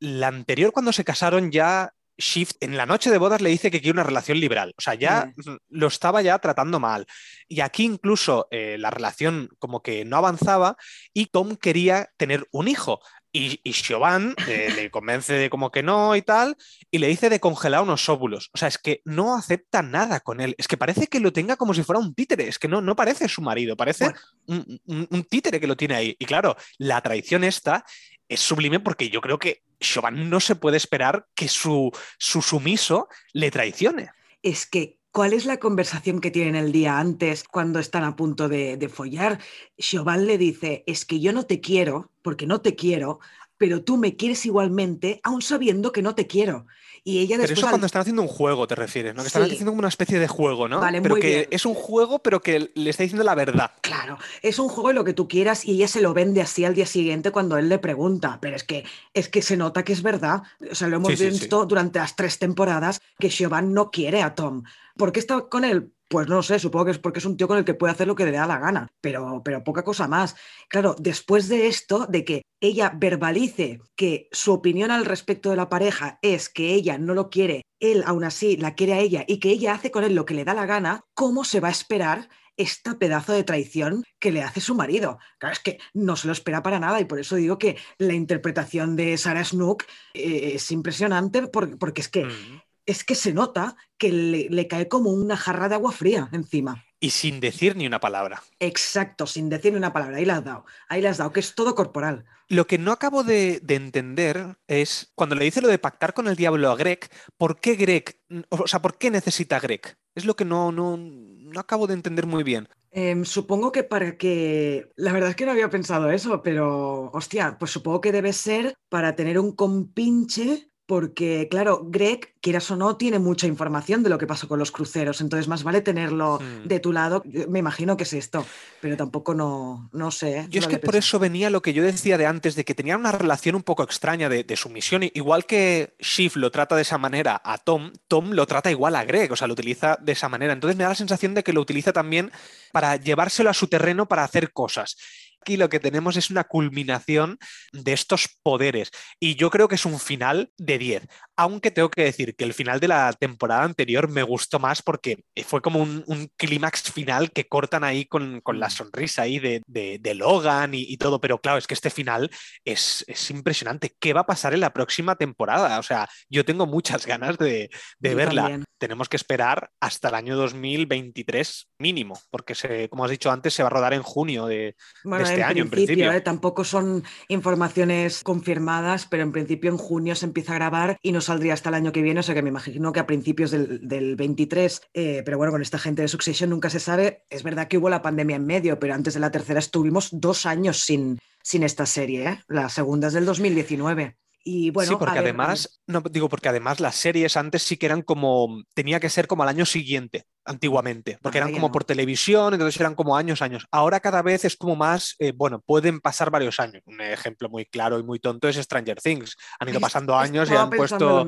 la anterior cuando se casaron ya Shift en la noche de bodas le dice que quiere una relación liberal. O sea, ya lo estaba ya tratando mal. Y aquí incluso eh, la relación como que no avanzaba y Tom quería tener un hijo. Y, y eh, le convence de como que no y tal, y le dice de congelar unos óvulos. O sea, es que no acepta nada con él. Es que parece que lo tenga como si fuera un títere. Es que no, no parece su marido, parece un, un, títere que lo tiene ahí. Y claro, la traición esta es sublime porque yo creo que Siobhan no se puede esperar que su, su sumiso le traicione. Es que ¿Cuál es la conversación que tienen el día antes cuando están a punto de, de follar? Chauvin le dice, es que yo no te quiero, porque no te quiero, pero tú me quieres igualmente, aún sabiendo que no te quiero. Y ella Pero eso cuando están haciendo un juego, te refieres, ¿no? Que están haciendo como una especie de juego, ¿no? Vale, pero que es un juego, pero que le está diciendo la verdad. Claro, es un juego y lo que tú quieras, y ella se lo vende así al día siguiente cuando él le pregunta. Pero es que, es que se nota que es verdad. O sea, lo hemos visto durante las tres temporadas que Siobhan no quiere a Tom. ¿Por qué está con él? Pues no sé, supongo que es porque es un tío con el que puede hacer lo que le da la gana, pero, pero poca cosa más. Claro, después de esto, de que ella verbalice que su opinión al respecto de la pareja es que ella no lo quiere, él aún así la quiere a ella y que ella hace con él lo que le da la gana, ¿cómo se va a esperar esta pedazo de traición que le hace su marido. Claro, es que no se lo espera para nada y por eso digo que la interpretación de Sarah Snook eh, es impresionante porque, es que mm es que se nota que le, cae como una jarra de agua fría encima. Y sin decir ni una palabra. Exacto, sin decir ni una palabra. Ahí la has dado. Ahí la has dado, que es todo corporal. Lo que no acabo de, entender es cuando le dice lo de pactar con el diablo a Greg, ¿por qué Greg? O sea, ¿por qué necesita a Greg? Es lo que no, no, no acabo de entender muy bien. Em, supongo que para que. La verdad es que no había pensado eso, pero. Hostia, pues supongo que debe ser para tener un compinche porque, claro, Greg, quieras o no, tiene mucha información de lo que pasó con los cruceros, entonces más vale tenerlo hmm. de tu lado. Me imagino que es esto, pero tampoco no, no sé. Yo es que por eso venía lo que yo decía de antes, de que tenía una relación un poco extraña de, sumisión. Igual que Shiv lo trata de esa manera a Tom, Tom lo trata igual a Greg, o sea, lo utiliza de esa manera. Entonces me da la sensación de que lo utiliza también para llevárselo a su terreno para hacer cosas. Aquí lo que tenemos es una culminación de estos poderes. Y yo creo que es un final de 10, aunque tengo que decir que el final de la temporada anterior me gustó más porque fue como un, clímax final que cortan ahí con, la mm. sonrisa ahí de, Logan y, todo, pero claro, es que este final es, impresionante. ¿Qué va a pasar en la próxima temporada? O sea, yo tengo muchas ganas de, verla. Tenemos que esperar hasta el año 2023 mínimo, porque se, como has dicho antes, se va a rodar en junio de, este año, en principio. ¿eh? tampoco son informaciones confirmadas, pero en principio en junio se empieza a grabar y no saldría hasta el año que viene, o sea que me imagino que a principios del, 23, eh, pero bueno, con esta gente de Succession nunca se sabe. Es verdad que hubo la pandemia en medio, pero antes de la tercera estuvimos dos años sin, sin esta serie, ¿eh? la segunda es del 2019. Y bueno, sí, porque además, no digo porque además las series antes sí que eran como, tenía que ser como al año siguiente antiguamente, porque eran como por televisión, entonces eran como años, años. Ahora cada vez es como más, eh, bueno, pueden pasar varios años. Un ejemplo muy claro y muy tonto es Stranger Things. Han ido pasando años y han puesto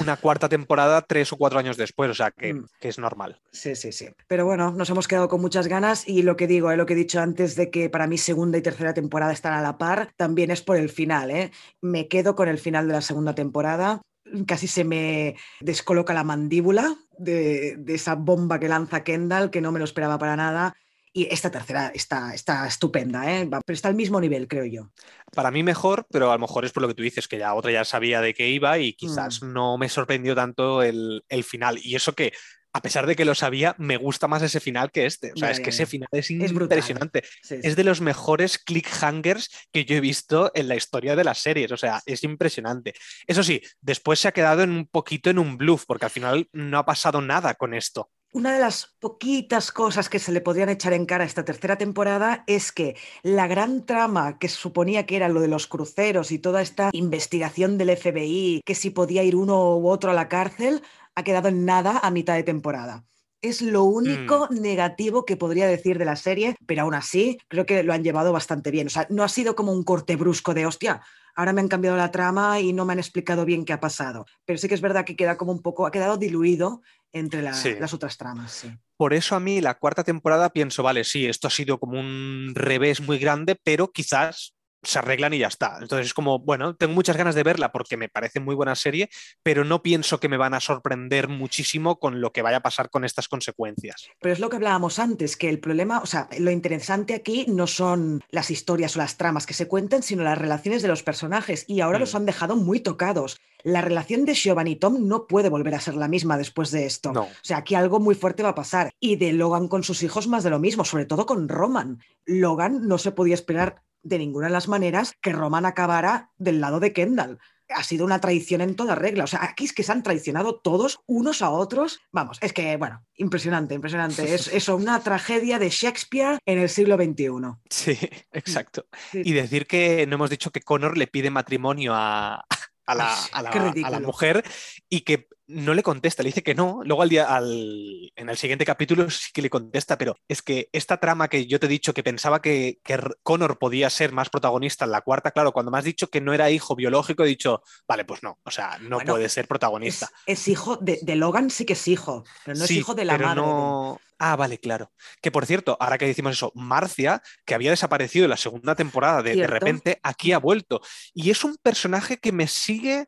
una cuarta temporada tres o cuatro años después, o sea que, mm. que, es normal. Sí, sí, sí. Pero bueno, nos hemos quedado con muchas ganas y lo que digo, eh, lo que he dicho antes de que para mí segunda y tercera temporada están a la par, también es por el final. ¿eh? Me quedo con el final de la segunda temporada casi se me descoloca la mandíbula de, esa bomba que lanza Kendall, que no me lo esperaba para nada. Y esta tercera está, está estupenda, ¿eh? pero está al mismo nivel, creo yo. Para mí mejor, pero a lo mejor es por lo que tú dices, que ya otra ya sabía de qué iba y quizás mm. no me sorprendió tanto el, el, final. Y eso que a pesar de que lo sabía, me gusta más ese final que este. O sea, es que ese final es, impresionante. Es de los mejores cliffhangers que yo he visto en la historia de las series. O sea, es impresionante. Eso sí, después se ha quedado en un poquito en un bluff, porque al final no ha pasado nada con esto. Una de las poquitas cosas que se le podrían echar en cara a esta tercera temporada es que la gran trama que suponía que era lo de los cruceros y toda esta investigación del FBI, que si podía ir uno u otro a la cárcel, ha quedado en nada a mitad de temporada. Es lo único mm. negativo que podría decir de la serie, pero aún así creo que lo han llevado bastante bien. O sea, no ha sido como un corte brusco de hostia, ahora me han cambiado la trama y no me han explicado bien qué ha pasado. Pero sí que es verdad que queda como un poco, ha quedado diluido entre las otras tramas. Por eso a mí la cuarta temporada pienso, vale, sí, esto ha sido como un revés muy grande, pero quizás se arreglan y ya está. Entonces es como, bueno, tengo muchas ganas de verla porque me parece muy buena serie, pero no pienso que me van a sorprender muchísimo con lo que vaya a pasar con estas consecuencias. Pero es lo que hablábamos antes, que el problema, o sea, lo interesante aquí no son las historias o las tramas que se cuentan, sino las relaciones de los personajes y ahora los mm. han dejado muy tocados. La relación de Siobhan y Tom no puede volver a ser la misma después de esto. O sea, aquí algo muy fuerte va a pasar. Y de Logan con sus hijos más de lo mismo, sobre todo con Roman. Logan no se podía esperar de ninguna de las maneras que Roman acabara del lado de Kendall. Ha sido una traición en toda regla. O sea, aquí es que se han traicionado todos unos a otros. Vamos, es que, bueno, impresionante, impresionante. Es eso, una tragedia de Shakespeare en el siglo XXI. Sí, exacto. Y decir que no hemos dicho que Connor le pide matrimonio a, a la, mujer y que no le contesta, le dice que no. Luego al día, al, en el siguiente capítulo sí que le contesta, pero es que esta trama que yo te he dicho que pensaba que, que Connor podía ser más protagonista en la cuarta, claro, cuando me has dicho que no era hijo biológico, he dicho, vale, pues no, o sea, no puede ser protagonista. Es, hijo de, Logan, sí que es hijo, pero no es hijo de la madre. No... Ah, vale, claro. Que por cierto, ahora que decimos eso, Marcia, que había desaparecido en la segunda temporada, de, de repente aquí ha vuelto. Y es un personaje que me sigue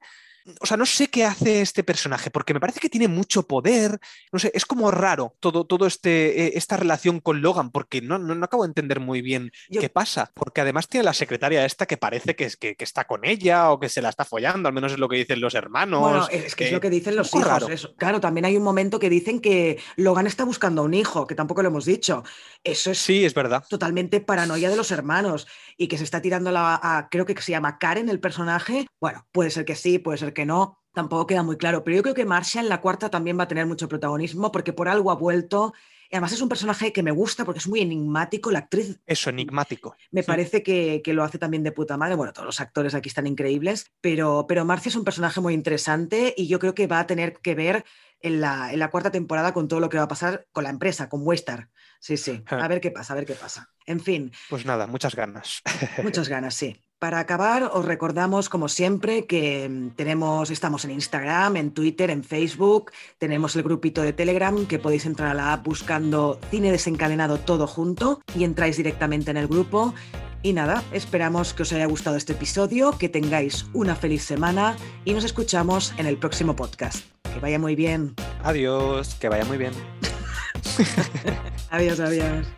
o sea, no sé qué hace este personaje, porque me parece que tiene mucho poder, no sé, es como raro todo, todo este, eh, esta relación con Logan, porque no, no, acabo de entender muy bien qué pasa, porque además tiene la secretaria esta que parece que, que, que, está con ella o que se la está follando, al menos es lo que dicen los hermanos. Bueno, es que es lo que dicen los hijos. Claro, también hay un momento que dicen que Logan está buscando a un hijo, que tampoco lo hemos dicho. Eso es, sí, es verdad. totalmente paranoia de los hermanos y que se está tirando la, a, creo que se llama Karen el personaje. Bueno, puede ser que sí, puede ser que no, tampoco queda muy claro, pero yo creo que Marcia en la cuarta también va a tener mucho protagonismo porque por algo ha vuelto. Y además es un personaje que me gusta porque es muy enigmático, la actriz. Eso, enigmático. Me parece que, lo hace también de puta madre. Bueno, todos los actores aquí están increíbles, pero, pero Marcia es un personaje muy interesante y yo creo que va a tener que ver en la, en la cuarta temporada con todo lo que va a pasar con la empresa, con Westar. Sí, sí. A ver qué pasa, a ver qué pasa. En fin. Pues nada, muchas ganas. Muchas ganas, sí. Para acabar, os recordamos, como siempre, que mm, tenemos, estamos en Instagram, en Twitter, en Facebook, tenemos el grupito de Telegram, que podéis entrar a la app buscando Cine Desencadenado todo junto y entráis directamente en el grupo. Y nada, esperamos que os haya gustado este episodio, que tengáis una feliz semana y nos escuchamos en el próximo podcast. Que vaya muy bien. Adiós, que vaya muy bien. adiós, adiós.